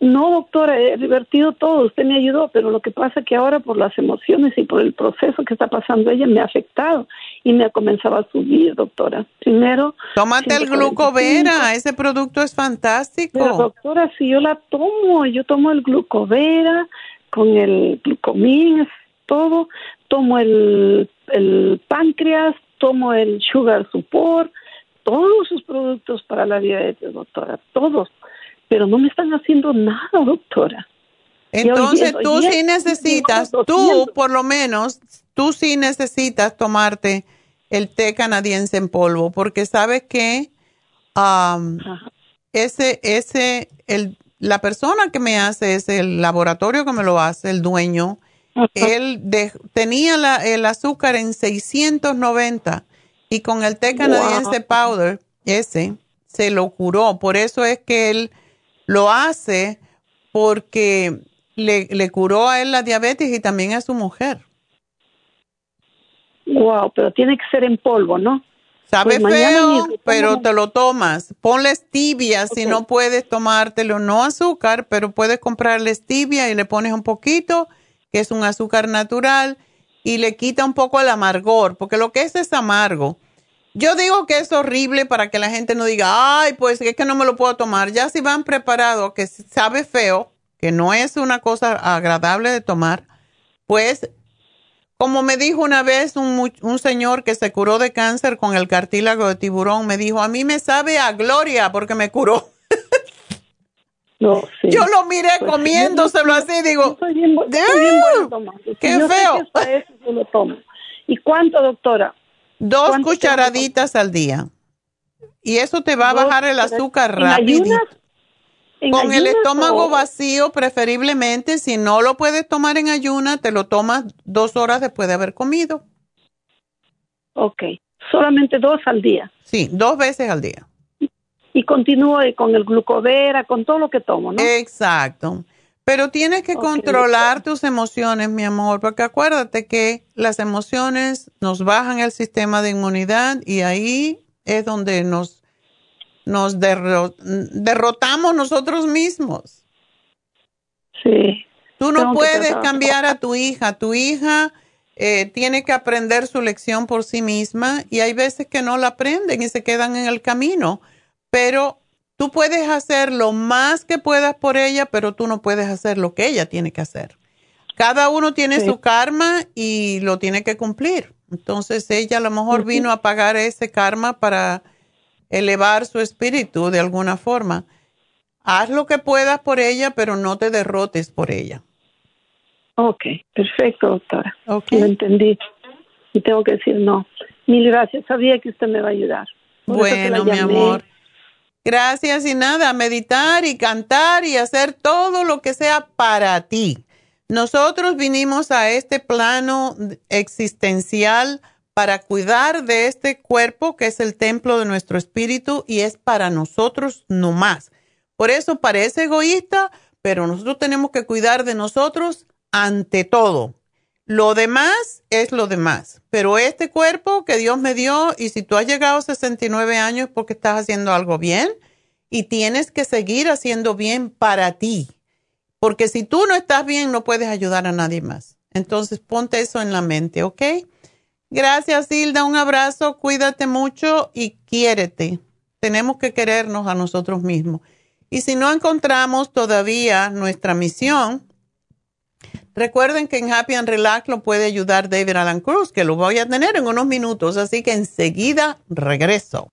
No, doctora, he divertido todo, usted me ayudó, pero lo que pasa es que ahora por las emociones y por el proceso que está pasando ella me ha afectado y me ha comenzado a subir, doctora. Primero... Tómate el glucovera, ese producto es fantástico. Pero, doctora, si yo la tomo, yo tomo el glucovera con el glucomín, todo, tomo el, el páncreas, tomo el sugar support, todos sus productos para la diabetes, doctora, todos. Pero no me están haciendo nada, doctora. Entonces tú sí necesitas, tú por lo menos, tú sí necesitas tomarte el té canadiense en polvo, porque sabes que ese, ese, el, la persona que me hace es el laboratorio que me lo hace, el dueño, él tenía la, el azúcar en 690 y con el té canadiense powder, ese, se lo curó. Por eso es que él lo hace porque le, curó a él la diabetes y también a su mujer. Wow, pero tiene que ser en polvo, ¿no? Sabe pues feo, pero te lo tomas. Ponle stevia si no puedes tomártelo, no azúcar, pero puedes comprarle stevia y le pones un poquito, que es un azúcar natural, y le quita un poco el amargor, porque lo que es es amargo. Yo digo que es horrible para que la gente no diga, ay, pues es que no me lo puedo tomar. Ya si van preparados, que sabe feo, que no es una cosa agradable de tomar, pues como me dijo una vez un, un, señor que se curó de cáncer con el cartílago de tiburón, me dijo, a mí me sabe a gloria porque me curó. No, Yo lo miré pues comiéndoselo así, digo, qué feo. ¿Y cuánto, doctora? Dos cucharaditas al día. Y eso te va a bajar el azúcar rápido. Con el estómago vacío, preferiblemente. Si no lo puedes tomar en ayuna, te lo tomas dos horas después de haber comido. Ok. Solamente dos al día. Sí, dos veces al día. Y continúo con el glucovera, con todo lo que tomo, ¿no? Exacto. Pero tienes que controlar tus emociones, mi amor, porque acuérdate que las emociones nos bajan el sistema de inmunidad y ahí es donde nos, nos derrotamos nosotros mismos. Sí. Tú no puedes cambiar a tu hija. Tu hija eh, tiene que aprender su lección por sí misma y hay veces que no la aprenden y se quedan en el camino. Pero Tú puedes hacer lo más que puedas por ella, pero tú no puedes hacer lo que ella tiene que hacer. Cada uno tiene su karma y lo tiene que cumplir. Entonces ella a lo mejor vino a pagar ese karma para elevar su espíritu de alguna forma. Haz lo que puedas por ella, pero no te derrotes por ella. Ok, perfecto, doctora. Ok. Lo entendí. Y tengo que decir no. Mil gracias. Sabía que usted me va a ayudar. bueno, mi amor. Gracias y nada, meditar y cantar y hacer todo lo que sea para ti. Nosotros vinimos a este plano existencial para cuidar de este cuerpo que es el templo de nuestro espíritu y es para nosotros no más. Por eso parece egoísta, pero nosotros tenemos que cuidar de nosotros ante todo. Lo demás es lo demás, pero este cuerpo que Dios me dio y si tú has llegado a 69 años porque estás haciendo algo bien y tienes que seguir haciendo bien para ti, porque si tú no estás bien no puedes ayudar a nadie más. Entonces ponte eso en la mente, ¿ok? Gracias Hilda, un abrazo, cuídate mucho y quiérete. Tenemos que querernos a nosotros mismos. Y si no encontramos todavía nuestra misión, Recuerden que en Happy and Relax lo puede ayudar David Alan Cruz, que lo voy a tener en unos minutos, así que enseguida regreso.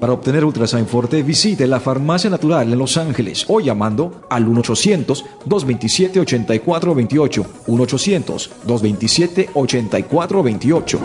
Para obtener Ultrasign Forte, visite la Farmacia Natural en Los Ángeles o llamando al 1-800-227-8428. 1-800-227-8428.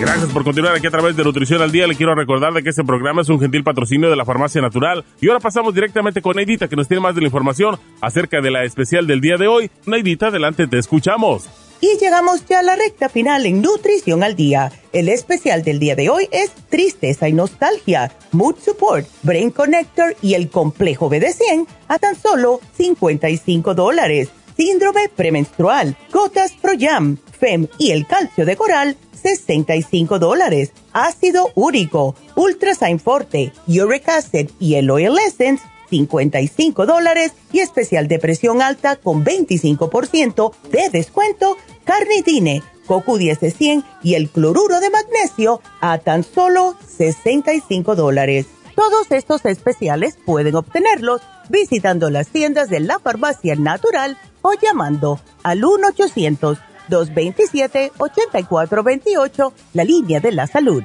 Gracias por continuar aquí a través de Nutrición al Día. Le quiero recordar de que este programa es un gentil patrocinio de la Farmacia Natural. Y ahora pasamos directamente con Neidita, que nos tiene más de la información acerca de la especial del día de hoy. Neidita, adelante, te escuchamos. Y llegamos ya a la recta final en Nutrición al Día. El especial del día de hoy es Tristeza y Nostalgia, Mood Support, Brain Connector y el Complejo BD100 a tan solo 55 dólares. Síndrome premenstrual, Gotas Pro Jam, FEM y el calcio de coral 65 dólares. Ácido úrico, Ultrasign Forte, Uric Acid y el Oil Essence, 55 dólares. Y especial de presión alta con 25% de descuento, carnitine, CoQ10 de 100 y el cloruro de magnesio a tan solo 65 dólares. Todos estos especiales pueden obtenerlos visitando las tiendas de la farmacia natural o llamando al 1 800 227-8428, la línea de la salud.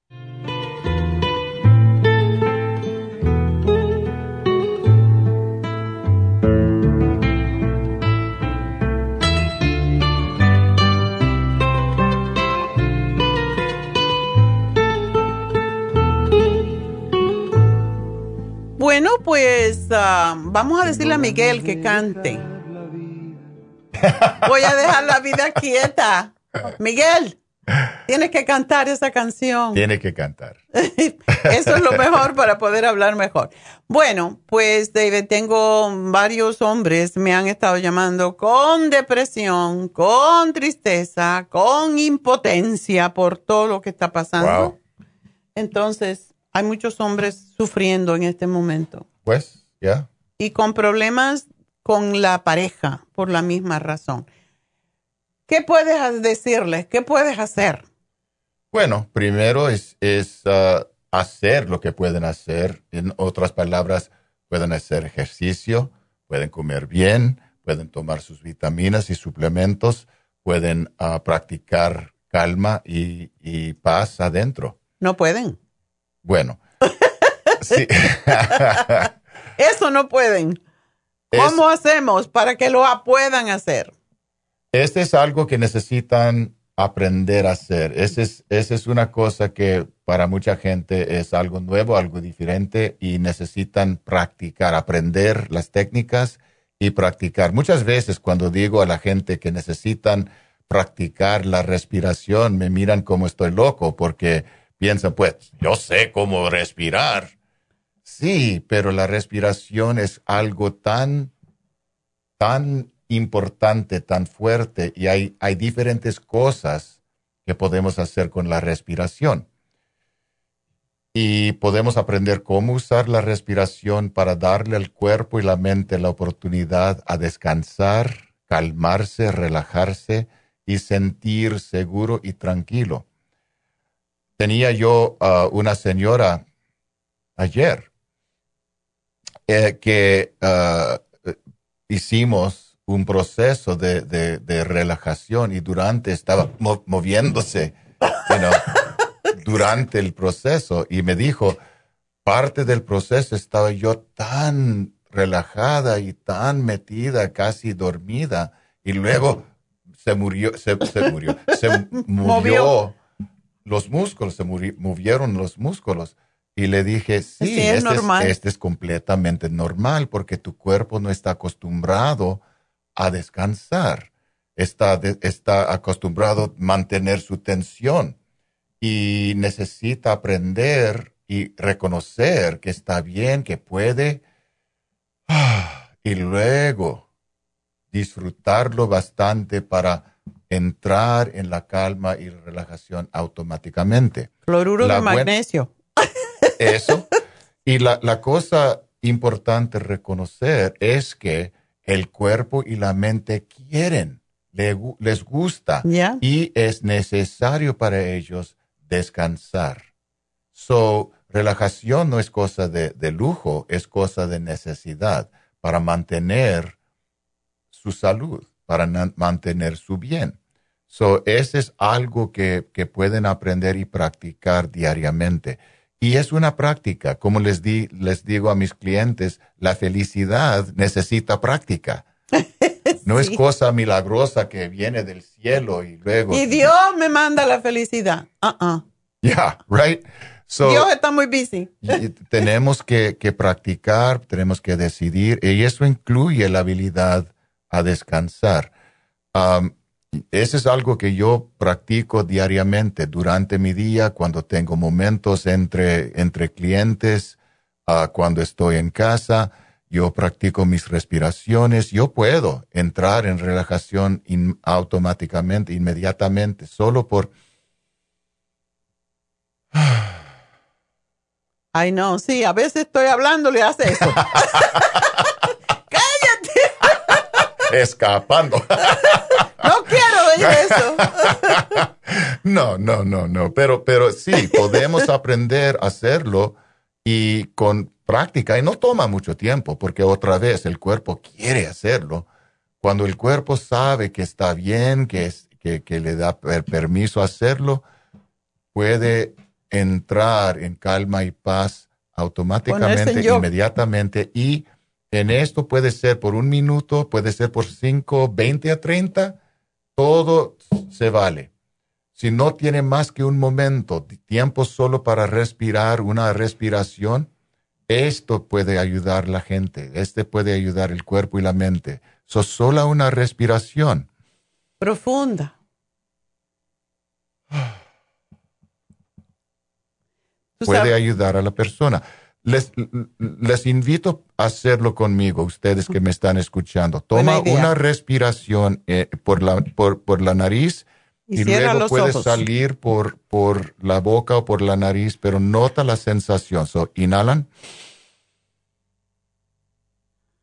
Bueno, pues ah, vamos a decirle a Miguel que cante. Voy a dejar la vida quieta. Miguel, tienes que cantar esa canción. Tiene que cantar. Eso es lo mejor para poder hablar mejor. Bueno, pues David, tengo varios hombres me han estado llamando con depresión, con tristeza, con impotencia por todo lo que está pasando. Entonces, hay muchos hombres sufriendo en este momento. Pues, ya. Y con problemas con la pareja por la misma razón. ¿Qué puedes decirles? ¿Qué puedes hacer? Bueno, primero es, es uh, hacer lo que pueden hacer. En otras palabras, pueden hacer ejercicio, pueden comer bien, pueden tomar sus vitaminas y suplementos, pueden uh, practicar calma y, y paz adentro. No pueden. Bueno. sí. Eso no pueden. ¿Cómo hacemos para que lo puedan hacer? Este es algo que necesitan aprender a hacer. Esa es, es una cosa que para mucha gente es algo nuevo, algo diferente y necesitan practicar, aprender las técnicas y practicar. Muchas veces cuando digo a la gente que necesitan practicar la respiración, me miran como estoy loco porque piensan, pues, yo sé cómo respirar. Sí, pero la respiración es algo tan, tan importante, tan fuerte y hay, hay diferentes cosas que podemos hacer con la respiración y podemos aprender cómo usar la respiración para darle al cuerpo y la mente la oportunidad a descansar, calmarse, relajarse y sentir seguro y tranquilo. Tenía yo uh, una señora ayer eh, que uh, hicimos un proceso de, relajación y durante estaba moviéndose durante el proceso. Y me dijo, parte del proceso estaba yo tan relajada y tan metida, casi dormida, y luego se murió, se, murió, se movió los músculos, se movieron los músculos. Y le dije, sí, este, es este es completamente normal porque tu cuerpo no está acostumbrado a descansar. Está, está acostumbrado a mantener su tensión y necesita aprender y reconocer que está bien, que puede, y luego disfrutarlo bastante para entrar en la calma y relajación automáticamente. Cloruro de magnesio. Eso. Y la, la cosa importante reconocer es que el cuerpo y la mente quieren, les gusta y es necesario para ellos descansar. So, relajación no es cosa de, lujo, es cosa de necesidad para mantener su salud, para mantener su bien. So, ese es algo que, pueden aprender y practicar diariamente. Y es una práctica, como les, di, les digo a mis clientes, la felicidad necesita práctica. No es cosa milagrosa que viene del cielo y luego. Y Dios me manda la felicidad. Uh Yeah, right. Dios está muy busy. tenemos que, practicar, tenemos que decidir, y eso incluye la habilidad a descansar. Um, eso es algo que yo practico diariamente durante mi día, cuando tengo momentos entre, entre clientes, uh, cuando estoy en casa yo practico mis respiraciones, yo puedo entrar en relajación automáticamente, inmediatamente, solo por... Ay, no, sí, a veces estoy hablando, le hace eso. ¡Cállate! Escapando. no quiero oír eso. no, no, no, no, pero, pero sí, podemos aprender a hacerlo y con práctica, y no toma mucho tiempo, porque otra vez el cuerpo quiere hacerlo. Cuando el cuerpo sabe que está bien, que, es, que, que le da permiso a hacerlo, puede entrar en calma y paz automáticamente, inmediatamente. Y en esto puede ser por un minuto, puede ser por cinco, veinte a treinta, todo se vale. Si no tiene más que un momento, tiempo solo para respirar, una respiración, esto puede ayudar la gente, este puede ayudar el cuerpo y la mente. So, solo una respiración. Profunda. Puede ayudar a la persona. Les, les invito a hacerlo conmigo, ustedes que me están escuchando. Toma una respiración eh, por, la, por, por la nariz y, luego puedes salir por, por la boca o por la nariz, pero nota la sensación. So, inhalan.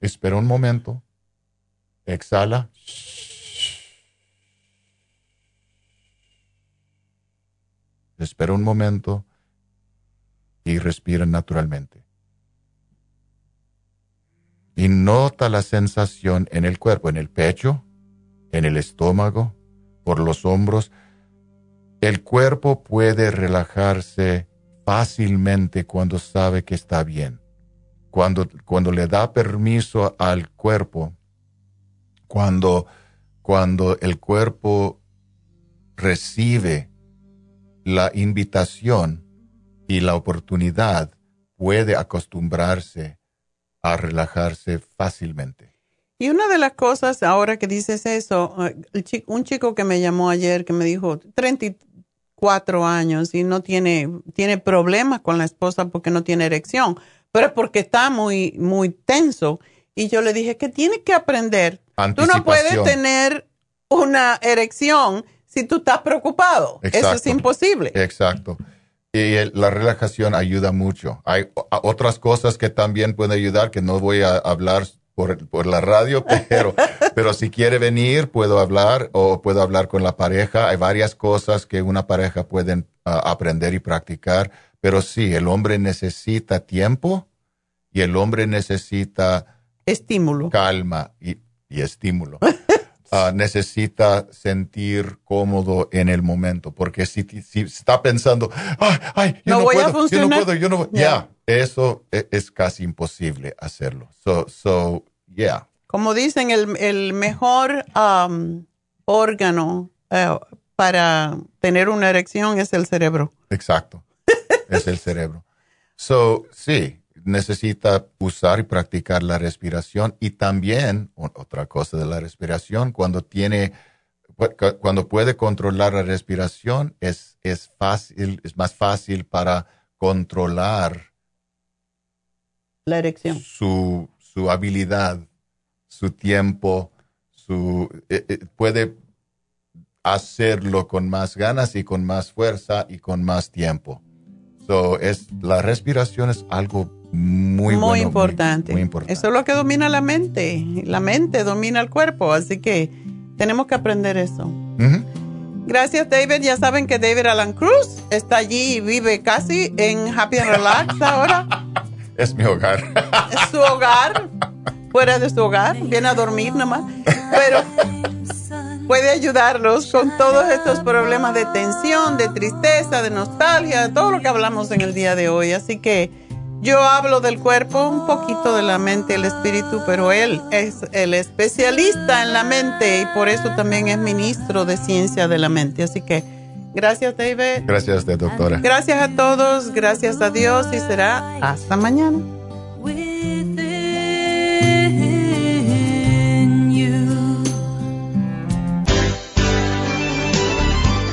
Espera un momento. Exhala. Espera un momento y respira naturalmente. Y nota la sensación en el cuerpo, en el pecho, en el estómago, por los hombros, el cuerpo puede relajarse fácilmente cuando sabe que está bien. Cuando, cuando le da permiso al cuerpo, cuando, cuando el cuerpo recibe la invitación y la oportunidad puede acostumbrarse a relajarse fácilmente. Y una de las cosas, ahora que dices eso, eh, un chico que me llamó ayer que me dijo 34 años y no tiene, tiene problemas con la esposa porque no tiene erección, pero es porque está muy, muy tenso. Y yo le dije que tiene que aprender. Tú no puedes tener una erección si tú estás preocupado. Eso es imposible. Exacto. Y la relajación ayuda mucho. Hay otras cosas que también pueden ayudar, que no voy a hablar por, la radio, pero, pero si quiere venir, puedo hablar o puedo hablar con la pareja. Hay varias cosas que una pareja puede ah, aprender y practicar, pero sí, el hombre necesita tiempo y el hombre necesita estímulo. Calma y, y estímulo. Ah, necesita sentir cómodo en el momento, porque si, si está pensando, ay, ay, yo no, puedo, yo no puedo, yo no ya, eso e, es, casi imposible hacerlo. So, so, yeah. Como dicen, el, el mejor um, órgano eh, para tener una erección es el cerebro. Exacto, es el cerebro. So, sí, necesita usar y practicar la respiración y también otra cosa de la respiración cuando tiene cuando puede controlar la respiración es, es fácil es más fácil para controlar la erección. su, su habilidad su tiempo su eh, eh, puede hacerlo con más ganas y con más fuerza y con más tiempo so, es la respiración es algo muy, muy importante. Eso es lo que domina la mente. La mente domina el cuerpo, así que tenemos que aprender eso. Gracias, David. Ya saben que David Alan Cruz está allí y vive casi en Happy and Relax ahora. Es mi hogar. Es su hogar, fuera de su hogar. Viene a dormir nomás. Pero puede ayudarlos con todos estos problemas de tensión, de tristeza, de nostalgia, todo lo que hablamos en el día de hoy. Así que yo hablo del cuerpo, un poquito de la mente, el espíritu, pero él es el especialista en la mente y por eso también es ministro de ciencia de la mente. Así que gracias, David. Gracias, doctora. Gracias a todos, gracias a Dios y será hasta mañana.